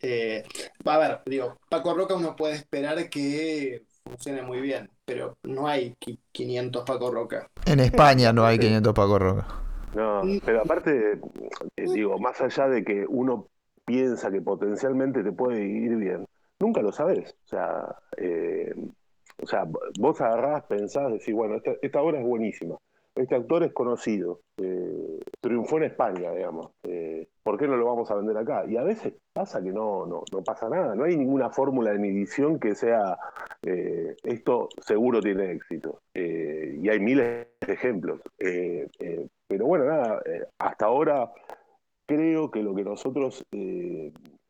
Eh, a ver, digo, Paco Roca uno puede esperar que funcione muy bien, pero no hay qui- 500 Paco Roca. En España no hay 500 Paco Roca. No, pero aparte, eh, digo, más allá de que uno piensa que potencialmente te puede ir bien, nunca lo sabes. O sea, eh, o sea, vos agarrás, pensás, decís, bueno, esta, obra es buenísima, este actor es conocido, eh, triunfó en España, digamos, eh, ¿por qué no lo vamos a vender acá? Y a veces pasa que no, no, no pasa nada, no hay ninguna fórmula de medición que sea, eh, esto seguro tiene éxito. Y hay miles de ejemplos. Pero bueno, nada, hasta ahora creo que lo que nosotros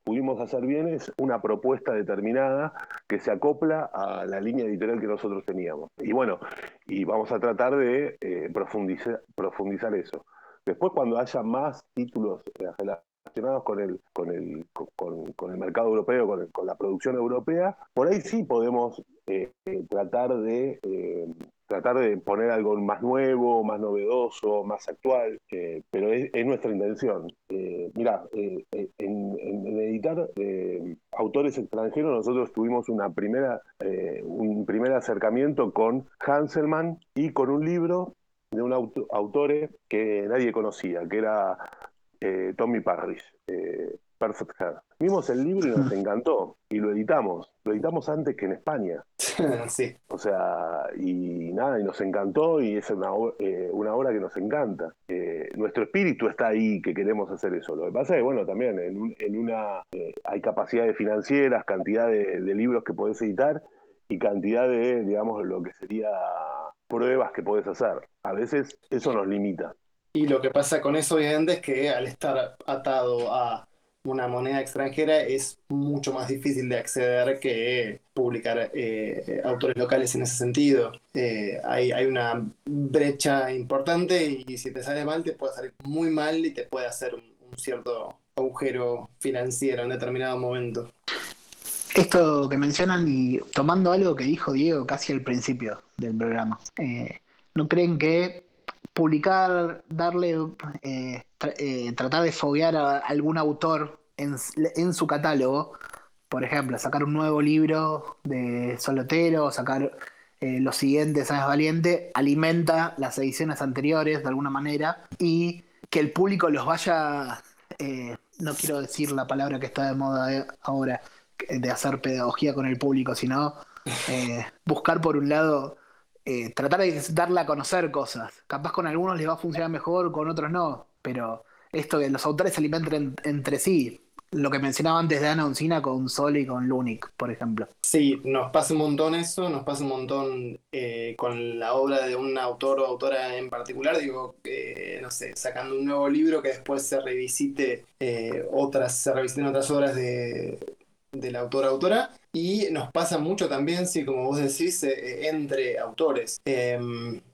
pudimos hacer bien es una propuesta determinada que se acopla a la línea editorial que nosotros teníamos. Y bueno, y vamos a tratar de eh, profundizar, profundizar eso. Después, cuando haya más títulos relacionados con el, con el, con, con el mercado europeo, con, la producción europea, por ahí sí podemos eh, tratar de eh, tratar de poner algo más nuevo, más novedoso, más actual, eh, pero es, es nuestra intención. Eh, mira, en, en- en editar eh, autores extranjeros nosotros tuvimos una primera, eh, un primer acercamiento con Hanselman y con un libro de un auto- autore que nadie conocía, que era eh, Tommy Parrish, eh, Perfect Hair. Vimos el libro y nos encantó y lo editamos. Lo editamos antes que en España. [LAUGHS] sí. O sea, y nada, y nos encantó y es una, eh, una obra que nos encanta. Eh, nuestro espíritu está ahí, que queremos hacer eso. Lo que pasa es que, bueno, también en, un- en una eh, hay capacidades financieras, cantidad de, de libros que podés editar y cantidad de, digamos, lo que sería pruebas que podés hacer. A veces eso nos limita. Y lo que pasa con eso, obviamente, es que al estar atado a una moneda extranjera es mucho más difícil de acceder que publicar eh, autores locales en ese sentido. Eh, hay, hay una brecha importante y si te sale mal, te puede salir muy mal y te puede hacer un, cierto agujero financiero en determinado momento. Esto que mencionan y tomando algo que dijo Diego casi al principio del programa, eh, ¿no creen que publicar, darle, eh, eh, tratar de foguear a algún autor en, su catálogo, por ejemplo, sacar un nuevo libro de Solotero, sacar eh, los siguientes, ¿sabes? Valiente, alimenta las ediciones anteriores de alguna manera y que el público los vaya, no quiero decir la palabra que está de moda ahora, de hacer pedagogía con el público, sino buscar por un lado, eh, tratar de darle a conocer cosas. Capaz con algunos les va a funcionar mejor, con otros no, pero esto que los autores se alimenten en- entre sí, lo que mencionaba antes de Ana Oncina con Sol y con Lunik, por ejemplo. Sí, nos pasa un montón eso, nos pasa un montón eh, con la obra de un autor o autora en particular, digo, eh, no sé, sacando un nuevo libro que después se revisite otras, se revisiten otras obras de, del autor o autora. Y nos pasa mucho también, sí, como vos decís, eh, entre autores. Eh,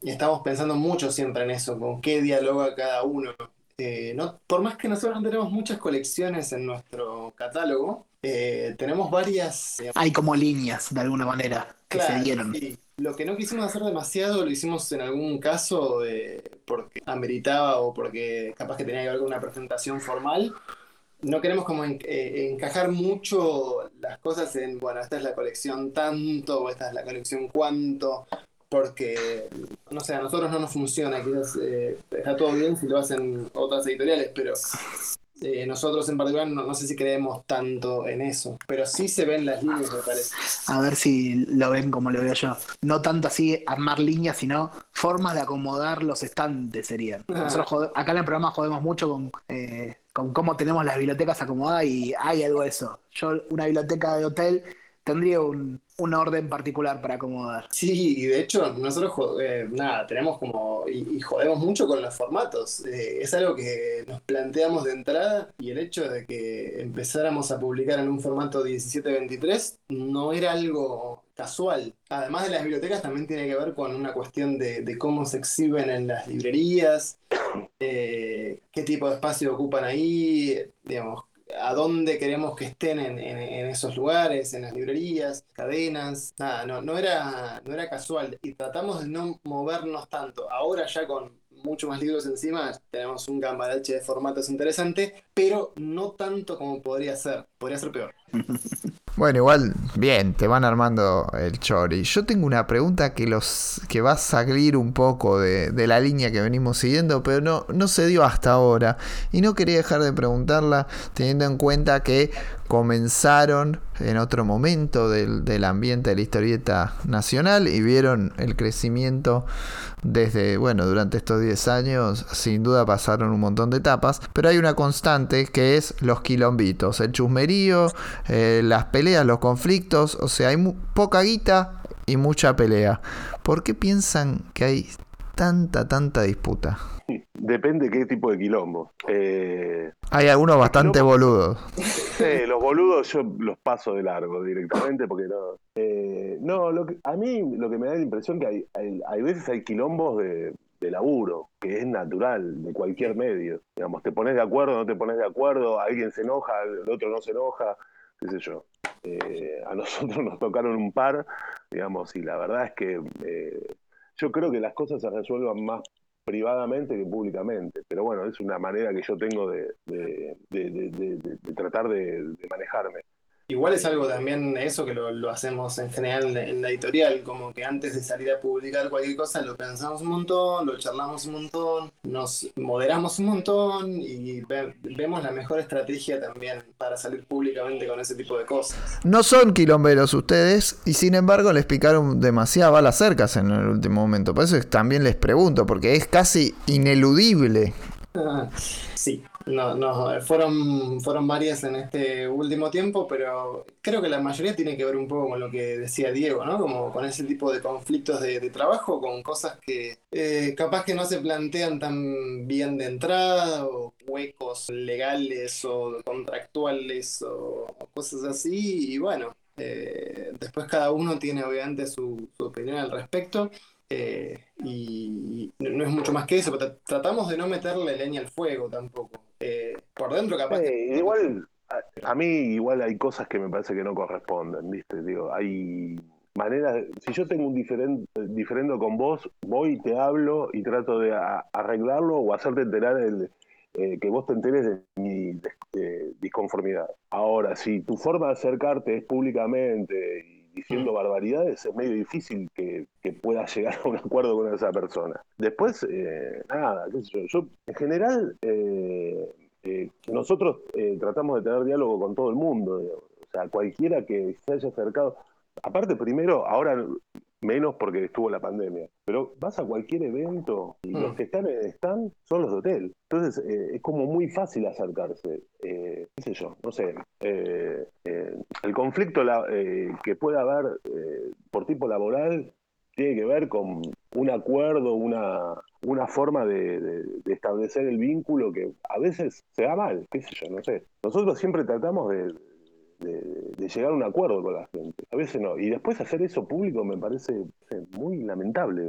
estamos pensando mucho siempre en eso, con qué dialoga cada uno. Eh, no, por más que nosotros no tenemos muchas colecciones en nuestro catálogo, eh, tenemos varias eh, Hay como líneas, de alguna manera, que se Claro, dieron. sí. Lo que no quisimos hacer demasiado lo hicimos en algún caso eh, porque ameritaba o porque capaz que tenía que ver con una presentación formal. No queremos como en- eh, encajar mucho las cosas en, bueno, esta es la colección tanto o esta es la colección cuánto, porque, no sé, a nosotros no nos funciona, quizás eh, está todo bien si lo hacen otras editoriales, pero eh, nosotros en particular no, no sé si creemos tanto en eso, pero sí se ven las líneas, me parece. A ver si lo ven como lo veo yo. No tanto así armar líneas, sino formas de acomodar los estantes serían. Nosotros jode- acá en el programa jodemos mucho con, eh, con cómo tenemos las bibliotecas acomodadas y hay algo de eso. Yo, una biblioteca de hotel, tendría un, una orden particular para acomodar. Sí, y de hecho nosotros, eh, nada, tenemos como, y, jodemos mucho con los formatos. Eh, es algo que nos planteamos de entrada y el hecho de que empezáramos a publicar en un formato 17-23 no era algo casual. Además de las bibliotecas, también tiene que ver con una cuestión de, cómo se exhiben en las librerías, [COUGHS] eh, qué tipo de espacio ocupan ahí, digamos, a dónde queremos que estén en, esos lugares, en las librerías, cadenas. Nada, no, era, no era casual. Y tratamos de no movernos tanto. Ahora ya con mucho más libros encima, tenemos un cambalache de formatos interesante, pero no tanto como podría ser. Podría ser peor. [LAUGHS] Bueno, igual, bien, te van armando el chori. Yo tengo una pregunta que los que va a salir un poco de, la línea que venimos siguiendo, pero no, no se dio hasta ahora. Y no quería dejar de preguntarla, teniendo en cuenta que comenzaron en otro momento del, ambiente de la historieta nacional y vieron el crecimiento desde, bueno, durante estos 10 años, sin duda pasaron un montón de etapas, pero hay una constante que es los quilombitos, el chusmerío, eh, las peleas, los conflictos, o sea, hay poca guita y mucha pelea. ¿Por qué piensan que hay tanta, tanta disputa? [LAUGHS] Depende qué tipo de quilombo. Eh, hay algunos bastante boludos. los boludos yo los paso de largo directamente porque no. Eh, no, lo que, a mí lo que me da la impresión que hay, hay, veces hay quilombos de, de laburo, que es natural, de cualquier medio. Digamos, te pones de acuerdo, no te pones de acuerdo, alguien se enoja, el otro no se enoja, qué sé yo. Eh, a nosotros [LAUGHS] nos tocaron un par, digamos, y la verdad es que eh, yo creo que las cosas se resuelvan más privadamente que públicamente, pero bueno, es una manera que yo tengo de, de tratar de manejarme. Igual es algo también eso que lo, hacemos en general en la editorial, como que antes de salir a publicar cualquier cosa lo pensamos un montón, lo charlamos un montón, nos moderamos un montón y vemos la mejor estrategia también para salir públicamente con ese tipo de cosas. No son quilomberos ustedes y sin embargo les picaron demasiado balas cercas en el último momento, por eso también les pregunto, porque es casi ineludible. [LAUGHS] sí, no, no, fueron, fueron varias en este último tiempo, pero creo que la mayoría tiene que ver un poco con lo que decía Diego, ¿no? Como con ese tipo de conflictos de, trabajo, con cosas que eh, capaz que no se plantean tan bien de entrada, o huecos legales o contractuales o cosas así, y bueno, eh, después cada uno tiene obviamente su, su opinión al respecto. Eh, y no es mucho más que eso, pero tratamos de no meterle leña al fuego tampoco. Eh, por dentro capaz. Igual, a, mí igual hay cosas que me parece que no corresponden, ¿viste? Digo, hay maneras, si yo tengo un diferente, diferendo con vos, voy, te hablo y trato de arreglarlo o hacerte enterar el, eh, que vos te enteres de mi disconformidad. Ahora, si tu forma de acercarte es públicamente diciendo barbaridades, es medio difícil que, que puedas llegar a un acuerdo con esa persona. Después, eh, nada, qué sé yo, yo en general, eh, eh, nosotros tratamos de tener diálogo con todo el mundo, o sea, cualquiera que se haya acercado, aparte primero, ahora menos porque estuvo la pandemia. Pero vas a cualquier evento y los mm. que están en stand son los de hotel. Entonces eh, es como muy fácil acercarse. Eh, ¿Qué sé yo? No sé. Eh, el conflicto que pueda haber por tipo laboral tiene que ver con un acuerdo, una, una forma de, establecer el vínculo que a veces se da mal, qué sé yo, no sé. Nosotros siempre tratamos de, de, llegar a un acuerdo con la gente. A veces no. Y después hacer eso público me parece muy lamentable.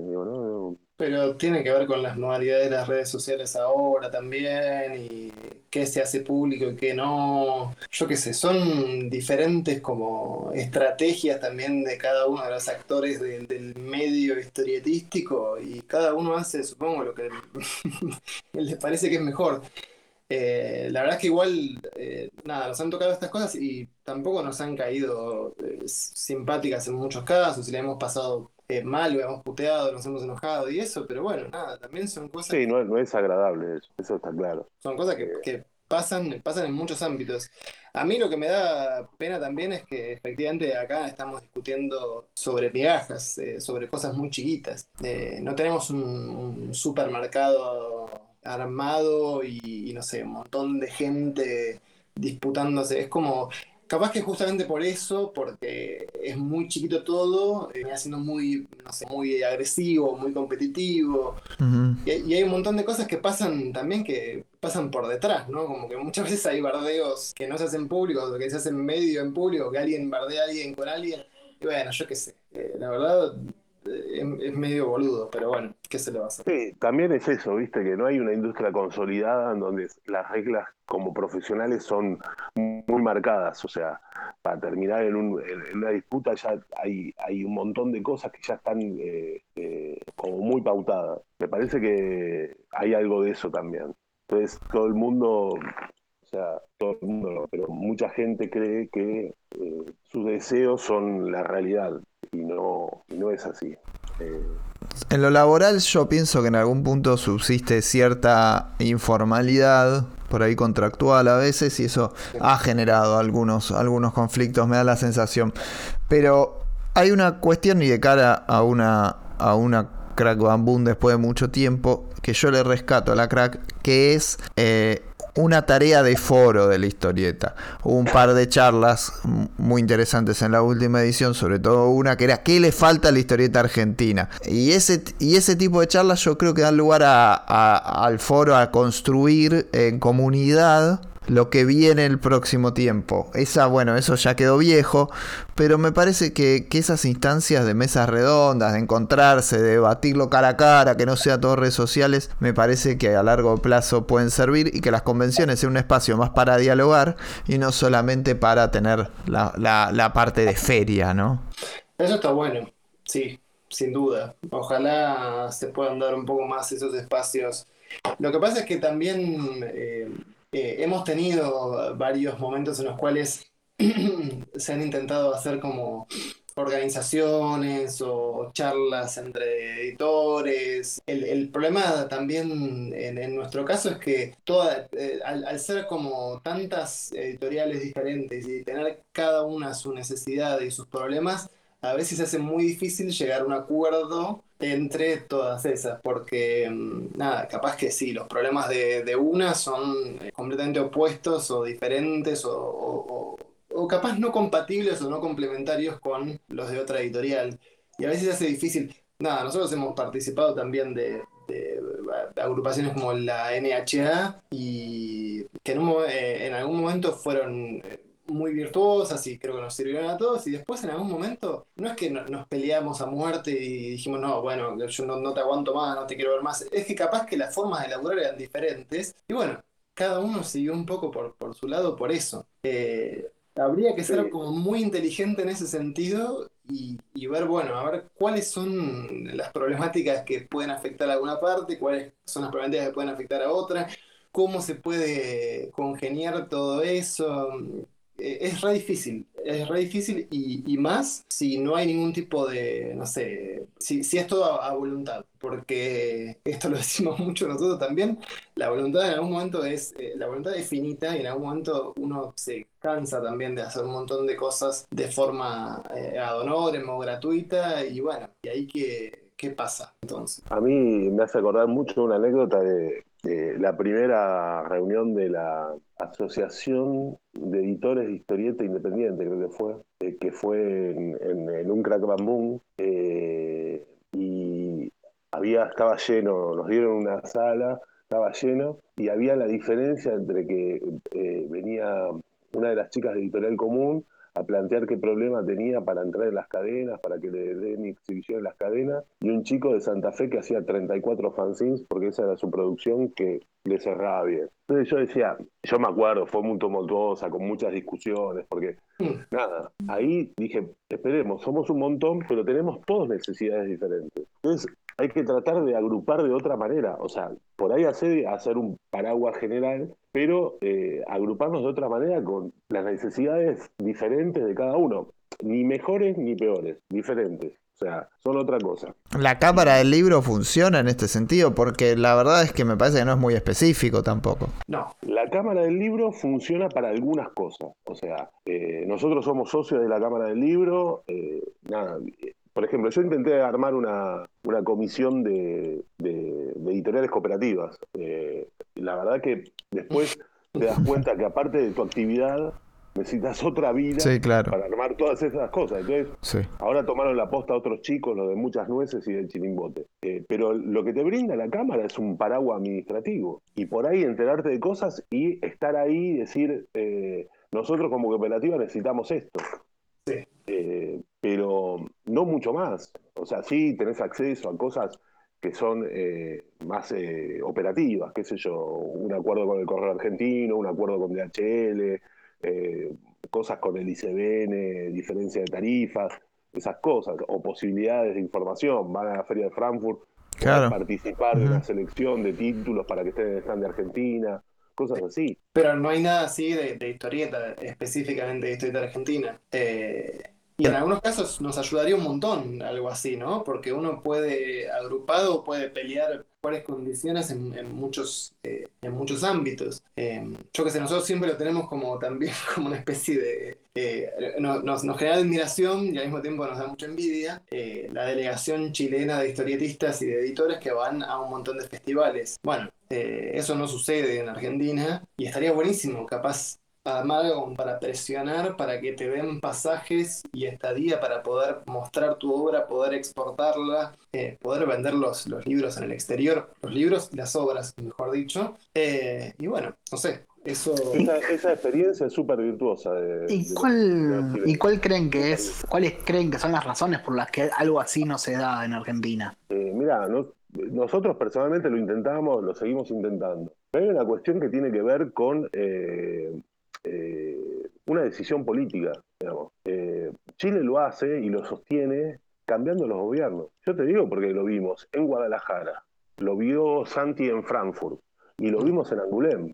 Pero tiene que ver con las modalidades de las redes sociales ahora también y qué se hace público y qué no. Yo qué sé, son diferentes como estrategias también de cada uno de los actores del medio historietístico y cada uno hace, supongo, lo que [LAUGHS] les parece que es mejor. Eh, la verdad es que igual, eh, nada, nos han tocado estas cosas y tampoco nos han caído eh, simpáticas en muchos casos, y le hemos pasado mal, lo hemos puteado, nos hemos enojado y eso, pero bueno, nada, también son cosas... Sí, no, no es agradable eso, eso está claro. Son cosas que, pasan, pasan en muchos ámbitos. A mí lo que me da pena también es que efectivamente acá estamos discutiendo sobre migajas, sobre cosas muy chiquitas. no tenemos un supermercado armado y, no sé, un montón de gente disputándose. Es como, capaz que justamente por eso, porque es muy chiquito todo, eh, viene siendo muy, no sé, muy agresivo, muy competitivo. Y, hay- y hay un montón de cosas que pasan también que pasan por detrás, ¿no? Como que muchas veces hay bardeos que no se hacen públicos, que se hacen medio en público, que alguien bardea a alguien con alguien. Y bueno, yo qué sé. eh, la verdad eh, es, medio boludo, pero bueno, ¿qué se le va a hacer? También es eso, viste, que no hay una industria consolidada en donde las reglas como profesionales son muy marcadas. O sea, para terminar en, un- en- una disputa ya hay, hay un montón de cosas que ya están eh, eh, como muy pautadas. Me parece que hay algo de eso también. Entonces, todo el mundo, o sea, todo el mundo, pero mucha gente cree que eh, sus deseos son la realidad y no, no es así. Eh, En lo laboral yo pienso que en algún punto subsiste cierta informalidad, por ahí contractual a veces, y eso ha generado algunos, algunos conflictos, me da la sensación. Pero hay una cuestión y de cara a una, a una crack bamboo después de mucho tiempo, que yo le rescato a la crack, que es... eh, una tarea de foro de la historieta. Hubo un par de charlas muy interesantes en la última edición, sobre todo una que era ¿qué le falta a la historieta argentina? Y ese, y ese tipo de charlas yo creo que dan lugar a- al foro a construir en comunidad lo que viene el próximo tiempo. Esa, bueno, eso ya quedó viejo, pero me parece que, que esas instancias de mesas redondas, de encontrarse, de debatirlo cara a cara, que no sea todo redes sociales, me parece que a largo plazo pueden servir y que las convenciones sean un espacio más para dialogar y no solamente para tener la, la- parte de feria, ¿no? Eso está bueno, sí, sin duda. Ojalá se puedan dar un poco más esos espacios. Lo que pasa es que también eh, eh, hemos tenido varios momentos en los cuales [CLEARS THROAT] se han intentado hacer como organizaciones o charlas entre editores. El, el problema también en, nuestro caso es que toda, eh, al, al ser como tantas editoriales diferentes y tener cada una su necesidad y sus problemas, a veces se hace muy difícil llegar a un acuerdo entre todas esas, porque mm, nada, capaz que sí, los problemas de, de una son eh, completamente opuestos o diferentes o, o- capaz no compatibles o no complementarios con los de otra editorial. Y a veces se hace difícil. Nada, nosotros hemos participado también de, agrupaciones como la NHA y que en, un eh, en algún momento fueron eh, muy virtuosas y creo que nos sirvieron a todos y después en algún momento no es que no- nos peleamos a muerte y dijimos no, bueno, yo no, no te aguanto más, no te quiero ver más, es que capaz que las formas de laburar eran diferentes y bueno, cada uno siguió un poco por, por su lado por eso. Eh, habría que ser Sí. como muy inteligente en ese sentido y, y ver, bueno, a ver cuáles son las problemáticas que pueden afectar a alguna parte, cuáles son las problemáticas que pueden afectar a otra, cómo se puede congeniar todo eso. Eh, Es re difícil, es re difícil y, y más si no hay ningún tipo de, no sé, si, si es todo a, voluntad, porque esto lo [LAUGHS] decimos mucho nosotros también, la voluntad en algún momento es, eh, la voluntad es finita y en algún momento uno se cansa también de hacer un montón de cosas de forma eh, ad honorem gratuita y bueno, y ahí qué, qué pasa entonces. A mí me hace acordar mucho una anécdota de, de la primera reunión de la Asociación de Editores de Historieta Independiente, creo que fue, eh, que fue en un crack bambú, eh, y había, estaba lleno, nos dieron una sala, estaba lleno, y había la diferencia entre que eh, venía una de las chicas de Editorial Común a plantear qué problema tenía para entrar en las cadenas, para que le den exhibición en las cadenas, y un chico de Santa Fe que hacía 34 fanzines, porque esa era su producción, que le cerraba bien. Entonces yo decía, yo me acuerdo, fue muy tumultuosa, con muchas discusiones, porque nada, ahí dije, esperemos, somos un montón, pero tenemos todas necesidades diferentes. Entonces hay que tratar de agrupar de otra manera, o sea, por ahí hacer, hacer un paraguas general, pero eh, agruparnos de otra manera con las necesidades diferentes de cada uno, ni mejores ni peores, diferentes. O sea, son otra cosa. La cámara del libro funciona en este sentido porque la verdad es que me parece que no es muy específico tampoco. No, La Cámara del Libro funciona para algunas cosas. O sea, eh, nosotros somos socios de la Cámara del Libro. eh, nada, por ejemplo, yo intenté armar una, una comisión de, de- de editoriales cooperativas. Eh, la verdad que después te das cuenta que aparte de tu actividad, necesitas otra vida Sí, claro. para armar todas esas cosas. Entonces, Sí. ahora tomaron la posta otros chicos, lo de muchas nueces y del chirimbote. Eh, pero lo que te brinda la cámara es un paraguas administrativo. Y por ahí enterarte de cosas y estar ahí y decir, eh, nosotros como cooperativa necesitamos esto. Sí. Eh, pero no mucho más. O sea, sí tenés acceso a cosas que son eh, más eh, operativas, qué sé yo, un acuerdo con el Correo Argentino, un acuerdo con DHL, eh, cosas con el ICBN, diferencia de tarifas, esas cosas, o posibilidades de información. Van a la Feria de Frankfurt, Claro. participar de una selección de títulos para que estén en el stand de Argentina, cosas así. Pero no hay nada así de, de historieta, específicamente de historieta argentina. Eh, y en algunos casos nos ayudaría un montón algo así, ¿no? Porque uno puede, agrupado, puede pelear mejores condiciones en, en muchos, eh, en muchos ámbitos. Eh, yo que sé, nosotros siempre lo tenemos como también [LAUGHS] como una especie de... eh, no- nos, nos genera admiración y al mismo tiempo nos da mucha envidia eh, la delegación chilena de historietistas y de editores que van a un montón de festivales. Bueno, eso no sucede en Argentina y estaría buenísimo, capaz armar algo como para presionar, para que te den pasajes y estadía para poder mostrar tu obra, poder exportarla, eh, poder vender los, los libros en el exterior, los libros y las obras, mejor dicho. Eh, y bueno, no sé, eso... Esa, esa experiencia es súper virtuosa. De, ¿Y de- cuál, de- ¿Y cuál creen que es, cuáles creen que son las razones por las que algo así no se da en Argentina? Eh, mira, no- nosotros personalmente lo intentamos, lo seguimos intentando. Pero hay una cuestión que tiene que ver con eh, eh, una decisión política, digamos. Eh, Chile lo hace y lo sostiene cambiando los gobiernos. Yo te digo porque lo vimos en Guadalajara, lo vio Santi en Frankfurt y lo vimos en Angulem.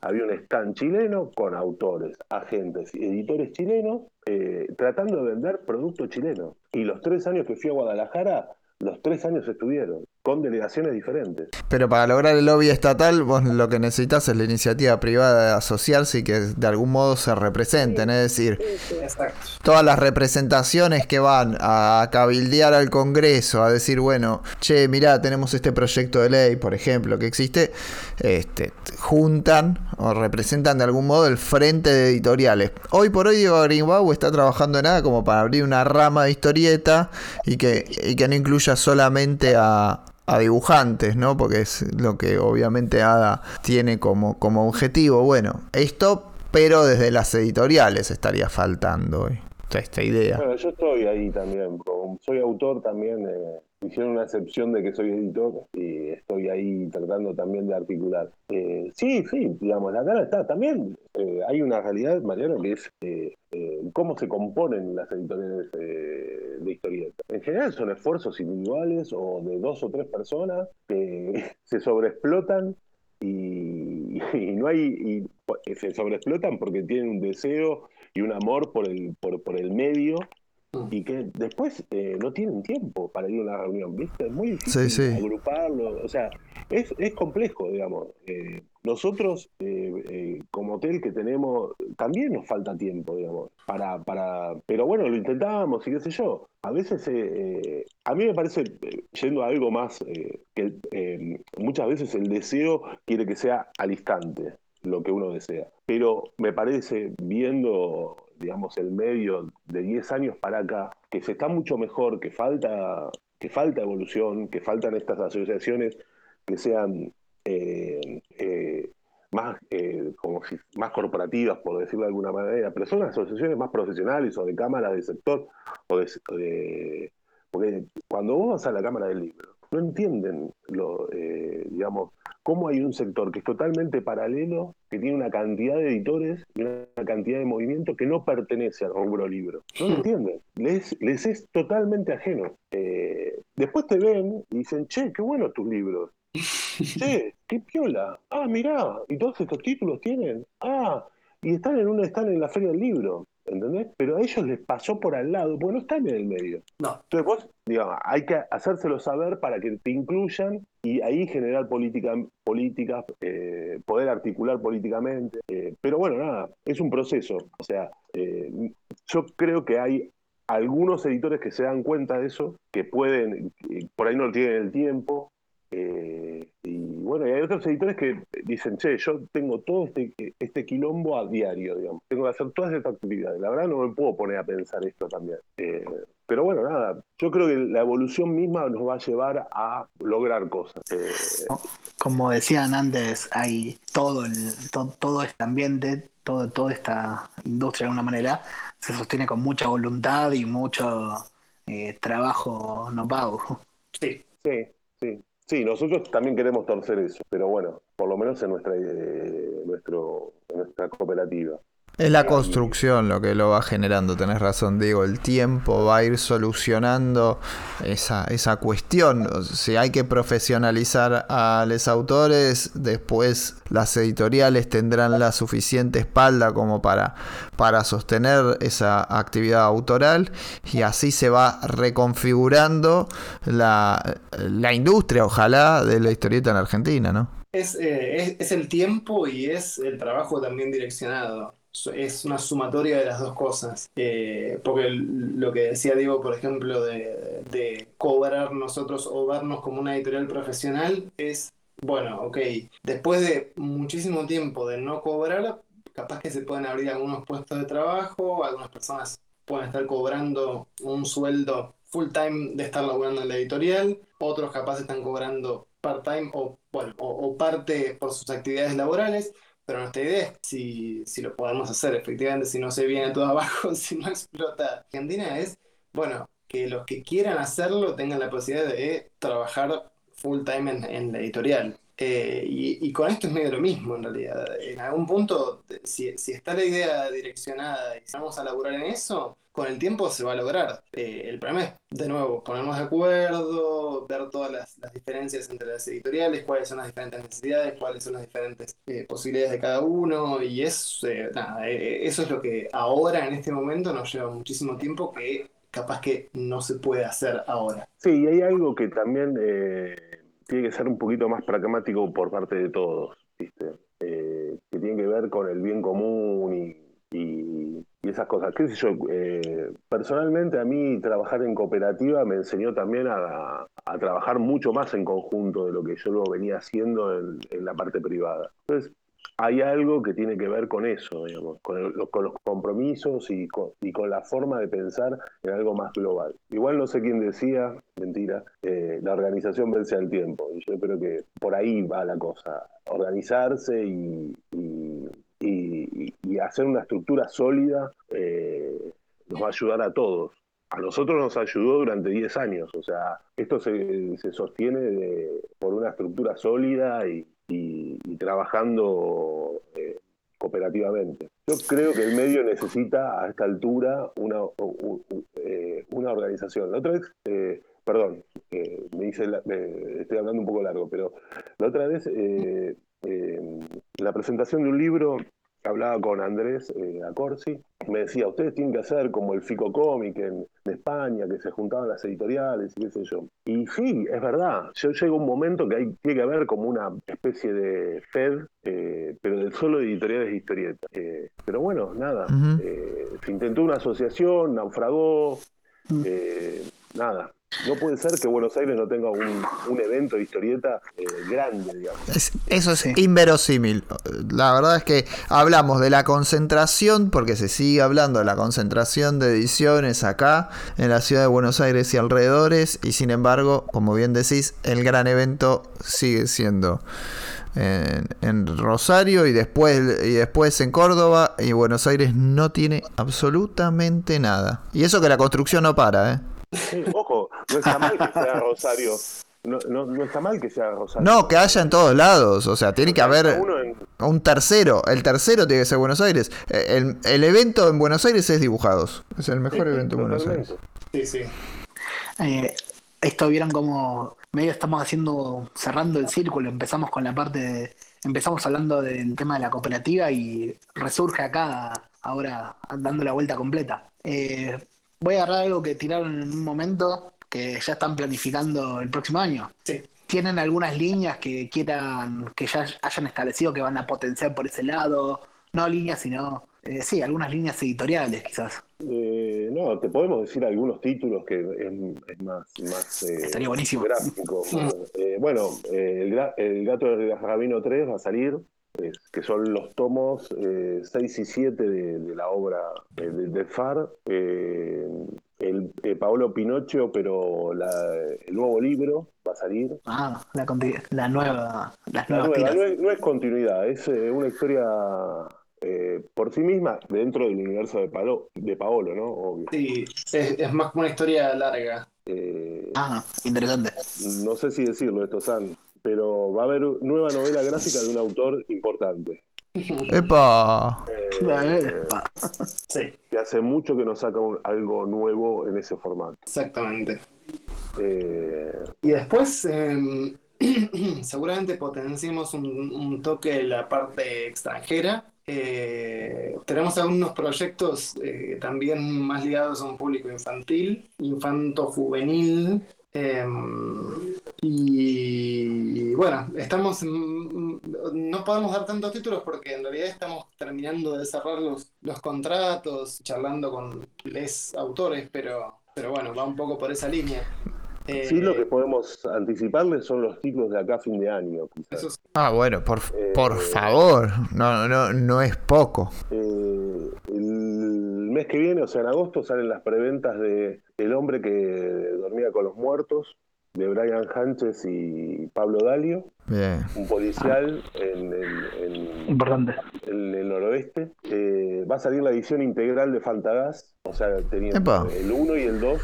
Había un stand chileno con autores, agentes y editores chilenos eh, tratando de vender productos chilenos. Y los tres años que fui a Guadalajara, los tres años estuvieron, con delegaciones diferentes. Pero para lograr el lobby estatal, vos lo que necesitas es la iniciativa privada de asociarse y que de algún modo se representen. Es decir, Exacto. todas las representaciones que van a cabildear al Congreso, a decir, bueno, che, mirá, tenemos este proyecto de ley, por ejemplo, que existe, este, juntan o representan de algún modo el frente de editoriales. Hoy por hoy Diego Greenbaum está trabajando en nada como para abrir una rama de historieta y que, y que no incluya solamente a, a dibujantes, ¿no? Porque es lo que obviamente ADA tiene como, como objetivo. Bueno, esto, pero desde las editoriales estaría faltando. Esta idea. Bueno, yo estoy ahí también, soy autor también, eh, hicieron una excepción de que soy editor y estoy ahí tratando también de articular. Eh, sí, sí, digamos, la cara está. También eh, hay una realidad, Mariano, que es eh, eh, cómo se componen las editoriales de historietas. En general son esfuerzos individuales o de dos o tres personas que [LAUGHS] se sobreexplotan y, y no hay y se sobreexplotan porque tienen un deseo y un amor por el por, por el medio y que después eh, no tienen tiempo para ir a una reunión, ¿viste? Es muy difícil Sí, sí. agruparlo, o sea, es, es complejo, digamos. Eh, nosotros, eh, eh, como hotel que tenemos, también nos falta tiempo, digamos, para, para, pero bueno, lo intentábamos y qué sé yo. A veces, eh, eh, a mí me parece, eh, yendo a algo más, eh, que eh, muchas veces el deseo quiere que sea al instante lo que uno desea. Pero me parece, viendo, digamos, el medio de 10 años para acá, que se está mucho mejor, que falta, que falta evolución, que faltan estas asociaciones que sean eh, eh, más, eh, como más corporativas, por decirlo de alguna manera, pero son asociaciones más profesionales o de cámaras de sector, o de, porque cuando vos vas a la Cámara del Libro, no entienden lo, digamos, cómo hay un sector que es totalmente paralelo, que tiene una cantidad de editores y una cantidad de movimiento que no pertenece al rubro libro. No lo entienden. Les, les es totalmente ajeno. Eh, después te ven y dicen, che, qué bueno tus libros. [LAUGHS] Che, qué piola. Ah, mirá, y todos estos títulos tienen. Ah, y están en una, están en la feria del libro. ¿Entendés? Pero a ellos les pasó por al lado, porque no están en el medio. No. Entonces vos, digamos, hay que hacérselo saber para que te incluyan y ahí generar política, políticas, eh, poder articular políticamente. Eh, pero bueno, nada, es un proceso. O sea, eh, yo creo que hay algunos editores que se dan cuenta de eso, que pueden, por ahí no tienen el tiempo. Eh, y bueno, y hay otros editores que dicen, che, yo tengo todo este, este quilombo a diario, digamos, tengo que hacer todas estas actividades. La verdad no me puedo poner a pensar esto también. Eh, pero bueno, nada, yo creo que la evolución misma nos va a llevar a lograr cosas. Eh, Como decían antes, hay todo, el, todo este ambiente, todo, toda esta industria de alguna manera, se sostiene con mucha voluntad y mucho eh, trabajo no pago. Sí. Sí, sí. Sí, nosotros también queremos torcer eso, pero bueno, por lo menos en nuestra, eh, nuestro, nuestra cooperativa. Es la construcción lo que lo va generando, tenés razón, digo, el tiempo va a ir solucionando esa, esa cuestión. Si hay que profesionalizar a los autores, después las editoriales tendrán la suficiente espalda como para, para sostener esa actividad autoral y así se va reconfigurando la, la industria, ojalá, de la historieta en Argentina, ¿no? Es, eh, es, es el tiempo y es el trabajo también direccionado es una sumatoria de las dos cosas. Eh, porque lo que decía Diego, por ejemplo, de, cobrar nosotros o vernos como una editorial profesional, es, bueno, ok, después de muchísimo tiempo de no cobrar, capaz que se pueden abrir algunos puestos de trabajo, algunas personas pueden estar cobrando un sueldo full time de estar laburando en la editorial, otros capaz están cobrando part time o, bueno, o parte por sus actividades laborales. Pero nuestra idea es si, si lo podemos hacer, efectivamente, si no se viene todo [LAUGHS] abajo, si no explota Argentina, es, bueno, que los que quieran hacerlo tengan la posibilidad de trabajar full time en, en la editorial. Eh, y, y, con esto es medio lo mismo en realidad. En algún punto, si, si está la idea direccionada y vamos a laburar en eso, con el tiempo se va a lograr. Eh, el problema es, de nuevo, ponernos de acuerdo, ver todas las, diferencias entre las editoriales, cuáles son las diferentes necesidades, cuáles son las diferentes eh, posibilidades de cada uno, y eh, eso es lo que ahora, en este momento, nos lleva muchísimo tiempo que capaz que no se puede hacer ahora. Sí, y hay algo que también tiene que ser un poquito más pragmático por parte de todos, que tiene que ver con el bien común y y esas cosas. ¿Qué sé yo? Eh, personalmente a mí trabajar en cooperativa me enseñó también a, trabajar mucho más en conjunto de lo que yo lo venía haciendo en, la parte privada. Entonces, hay algo que tiene que ver con eso, digamos, con, el, con los compromisos y con, la forma de pensar en algo más global. Igual no sé quién decía, mentira, eh, la organización vence al tiempo. Y yo creo que por ahí va la cosa. Organizarse y hacer una estructura sólida eh, nos va a ayudar a todos. A nosotros nos ayudó durante 10 años, o sea, esto se, se sostiene de, por una estructura sólida y, trabajando eh, cooperativamente. Yo creo que el medio necesita a esta altura una, eh, organización. La otra vez, eh, perdón, me hice la, estoy hablando un poco largo, pero la otra vez la presentación de un libro hablaba con Andrés eh, Acorsi, me decía, ustedes tienen que hacer como el Fico Cómic en, en, España, que se juntaban las editoriales y qué sé yo. Y sí, es verdad, yo llego a un momento que hay, tiene que haber como una especie de FED, eh, pero de solo editoriales de historietas. Eh, pero bueno, nada, uh -huh. se intentó una asociación, naufragó, uh -huh. nada, no puede ser que Buenos Aires no tenga un, un evento de historieta eh, grande, digamos. Es, eso es sí. inverosímil. La verdad es que hablamos de la concentración, porque se sigue hablando de la concentración de ediciones acá, en la ciudad de Buenos Aires y alrededores, y sin embargo, como bien decís, el gran evento sigue siendo en, en, Rosario y después, y después en Córdoba, y Buenos Aires no tiene absolutamente nada. Y eso que la construcción no para, ¿eh? Sí, no está mal que sea Rosario. No, no, no, está mal que sea Rosario. No, que haya en todos lados. O sea, tiene que haber en... un tercero. El tercero tiene que ser Buenos Aires. El, el, evento en Buenos Aires es Dibujados. Es el mejor sí, evento en Buenos Aires. Sí, sí. Eh, esto vieron como medio estamos haciendo, cerrando el círculo. Empezamos con la parte de, Empezamos hablando del tema de la cooperativa y resurge acá ahora dando la vuelta completa. Eh, voy a agarrar algo que tiraron en un momento que ya están planificando el próximo año. Sí. ¿Tienen algunas líneas que quieran, que ya hayan establecido que van a potenciar por ese lado? No líneas, sino, eh, sí, algunas líneas editoriales quizás. Eh, no, te podemos decir algunos títulos que es, más, más Estaría buenísimo. gráfico. bueno, el, el, Gato de Rabino 3 va a salir, que son los tomos 6 y 7 de, la obra de, de Far. El Paolo Pinocchio, pero el nuevo libro va a salir. Ah, la, la nueva. Las la nueva no, es, continuidad, es una historia eh, por sí misma dentro del universo de, de Paolo, ¿no? Obvio. Sí, es, más como una historia larga. Eh, ah, interesante. No sé si decirlo esto, San, pero va a haber nueva novela gráfica de un autor importante. ¡Epa! Eh, sí. Que hace mucho que nos saca algo nuevo en ese formato. Exactamente. y después, em, [CLEARS THROAT] seguramente potenciemos un, un, toque de la parte extranjera. Eh, tenemos algunos proyectos eh, también más ligados a un público infantil, infanto-juvenil. Em, y, bueno, estamos. No podemos dar tantos títulos porque en realidad estamos terminando de cerrar los, los contratos, charlando con les autores, pero, pero bueno, va un poco por esa línea sí, lo que eh, podemos anticiparles son los títulos de acá a fin de año. Ah, bueno, por, eh, por favor, no, no, no es poco. Eh, el mes que viene, o sea, en agosto, salen las preventas de El hombre que dormía con los muertos, de Brian Hanches y Pablo Dalio. Un policial en, el, en el noroeste. Eh, va a salir la edición integral de Fantagas, o sea, teniendo el 1 y el 2.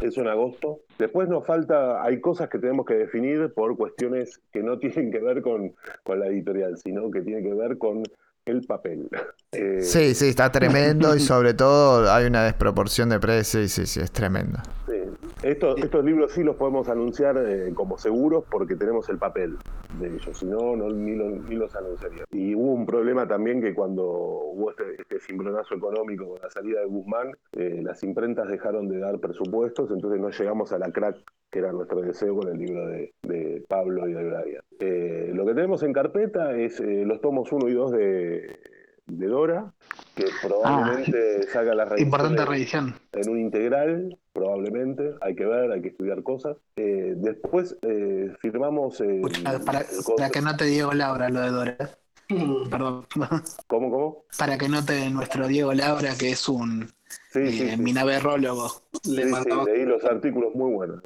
Eso en agosto. Después nos falta, hay cosas que tenemos que definir por cuestiones que no tienen que ver con, con la editorial, sino que tienen que ver con el papel. Eh, sí, sí, está tremendo y sobre todo hay una desproporción de precios y sí, sí, es tremendo. Sí. Estos, estos libros sí los podemos anunciar eh, como seguros porque tenemos el papel de ellos, si no, no ni, los anunciaría. Y hubo un problema también que cuando hubo este, este cimbronazo económico con la salida de Guzmán, eh, las imprentas dejaron de dar presupuestos, entonces no llegamos a la crack que era nuestro deseo con el libro de, Pablo y de Brian. Eh, lo que tenemos en carpeta es los tomos 1 y 2 de, Dora, que probablemente ah, salga la revisión. Importante revisión. En un integral, probablemente. Hay que ver, hay que estudiar cosas. Eh, después firmamos. para, que no te digo Laura lo de Dora. [LAUGHS] Perdón. ¿Cómo, cómo? Para que note nuestro Diego Laura, que es un Sí, eh, sí, Le leí los artículos muy buenos.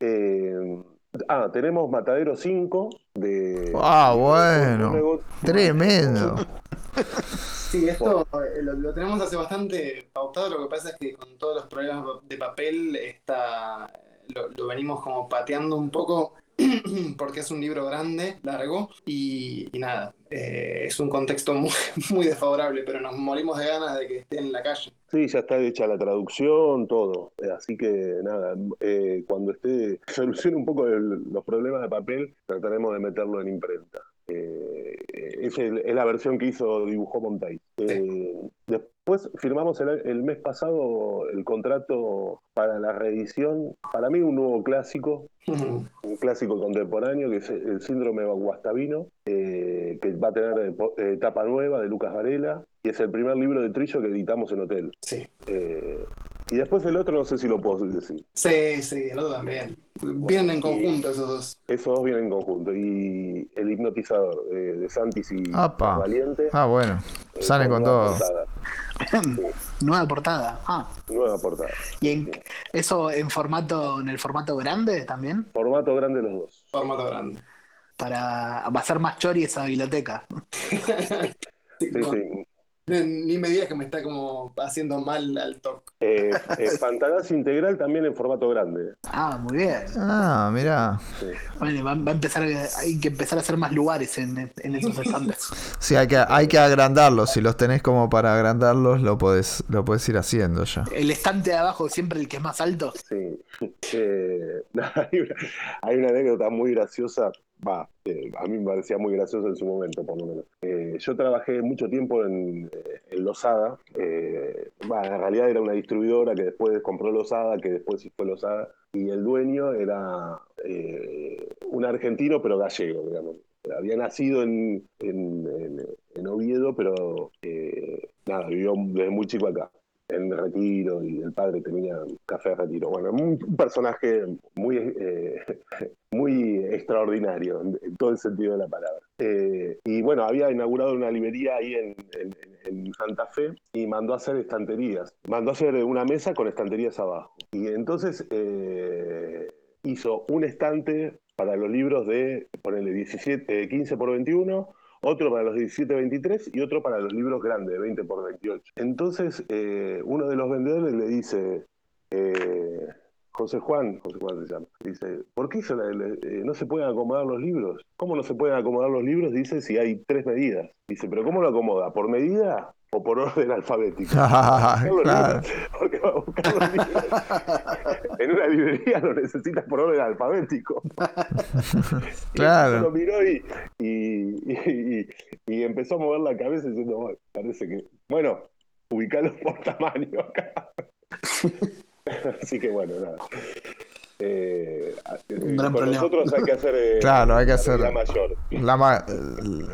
Eh, ah, tenemos Matadero 5 de. Ah, bueno. Tremendo. Sí, esto eh, lo, tenemos hace bastante pautado. Lo que pasa es que con todos los problemas de papel está, lo venimos como pateando un poco [CLEARS THROAT] porque es un libro grande, largo, y, nada, eh, es un contexto muy, [LAUGHS] muy desfavorable, pero nos morimos de ganas de que esté en la calle. Sí, ya está hecha la traducción, todo. Eh, así que nada, eh, cuando esté [LAUGHS] solucione un poco los problemas de papel, trataremos de meterlo en imprenta. Eh, es, la versión que hizo Dibujó Montay. después firmamos el, mes pasado el contrato para la reedición, para mí un nuevo clásico, un clásico contemporáneo que es el síndrome de Guastavino, que va a tener etapa nueva de Lucas Varela, y es el primer libro de Trillo que editamos en Hotel. Sí. Y después el otro no sé si lo puedo decir. Sí, sí, el otro también. Vienen en conjunto esos dos. Esos dos vienen en conjunto. Y El hipnotizador de Santis y Valiente. Ah, bueno. Eh, Salen con todo. [LAUGHS] Nueva portada. Ah. Nueva portada. ¿Y eso en formato, en el formato grande también? Formato grande los dos. Formato grande. Para va a ser más chori esa biblioteca. sí, [LAUGHS] sí. [LAUGHS] Ni me digas que me está como haciendo mal al toque. Eh, eh Integral también en formato grande. Ah, muy bien. Ah, mira. Bueno, va, a empezar, hay que empezar a hacer más lugares en, esos [LAUGHS] estantes. Sí, hay que, hay que agrandarlos. Si los tenés como para agrandarlos, lo podés, lo podés ir haciendo ya. El estante de abajo siempre el que es más alto. Sí. [LAUGHS] Eh, hay una anécdota muy graciosa va, eh, a mí me parecía muy gracioso en su momento, por lo menos. Eh, yo trabajé mucho tiempo en, eh, en Losada, en realidad era una distribuidora que después compró Losada, que después fue Losada, y el dueño era un argentino, pero gallego, digamos. Había nacido en, en, en Oviedo, pero nada, vivió desde muy chico acá. En retiro y el padre tenía café de retiro. Bueno, un, personaje muy, eh, [LAUGHS] muy extraordinario en, todo el sentido de la palabra. Eh, y bueno, había inaugurado una librería ahí en, en- Santa Fe y mandó a hacer estanterías. Mandó a hacer una mesa con estanterías abajo. Y entonces eh, hizo un estante para los libros de, ponele, 17, eh, 15 por 21, otro para los 17-23 y otro para los libros grandes, de 20 por 28. Entonces, eh, uno de los vendedores le dice, eh, José Juan, José Juan se llama, dice, ¿por qué eh, no se pueden acomodar los libros? ¿Cómo no se pueden acomodar los libros? Dice, si hay tres medidas. Dice, ¿pero cómo lo acomoda? ¿Por medida o por orden alfabético? [LAUGHS] Claro. libros, porque va a buscar los libros. [LAUGHS] En una librería lo necesitas por orden alfabético. [LAUGHS] Y Claro. Lo miró y, y, y- y- y empezó a mover la cabeza diciendo, "Bueno, parece que, bueno, ubicarlos por tamaño acá. Así que bueno, nada. Eh, Un gran con problema. nosotros hay que hacer eh, [LAUGHS] Claro, hay que la hacer- regla mayor. La, ma-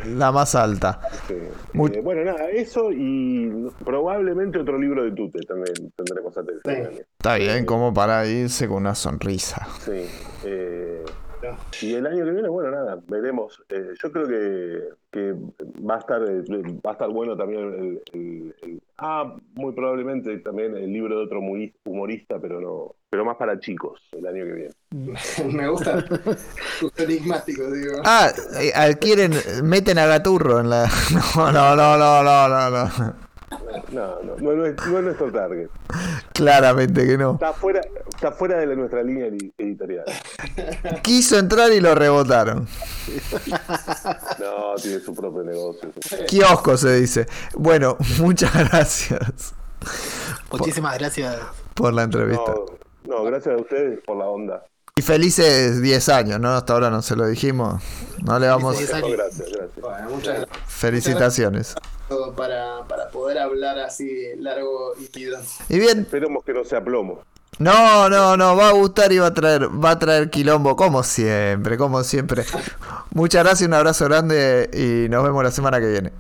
la más alta. Sí. Muy- Eh, bueno, nada, eso y probablemente otro libro de Tute también tendremos atención. Sí. Está bien, como para irse con una sonrisa. Sí. eh, y el año que viene, bueno, nada, veremos. Eh, yo creo que, que va a estar va a estar bueno también el, el- el- ah, muy probablemente también el libro de otro humorista, pero no, pero más para chicos el año que viene. [LAUGHS] Me gusta [LAUGHS] tus enigmáticos, digo. Ah, eh, adquieren, meten a Gaturro en la. [LAUGHS] No, no, no, no, no, no, no. No, no, no, no es, no es nuestro target. Claramente que no. Está fuera, está fuera de la- nuestra línea edi- editorial. Quiso entrar y lo rebotaron. No, tiene su propio negocio. Kiosco se dice. Bueno, muchas gracias Muchísimas gracias. por la entrevista. No, no, gracias a ustedes por la onda. Y felices 10 años, ¿no? Hasta ahora no se lo dijimos. No le vamos. Gracias, gracias. Bueno, muchas gracias Felicitaciones. para, para poder hablar así largo y tido. Y bien, Esperemos que no sea plomo. no, no, no, va a gustar y va a traer, va a traer quilombo, como siempre, como siempre. Muchas gracias, un abrazo grande y nos vemos la semana que viene.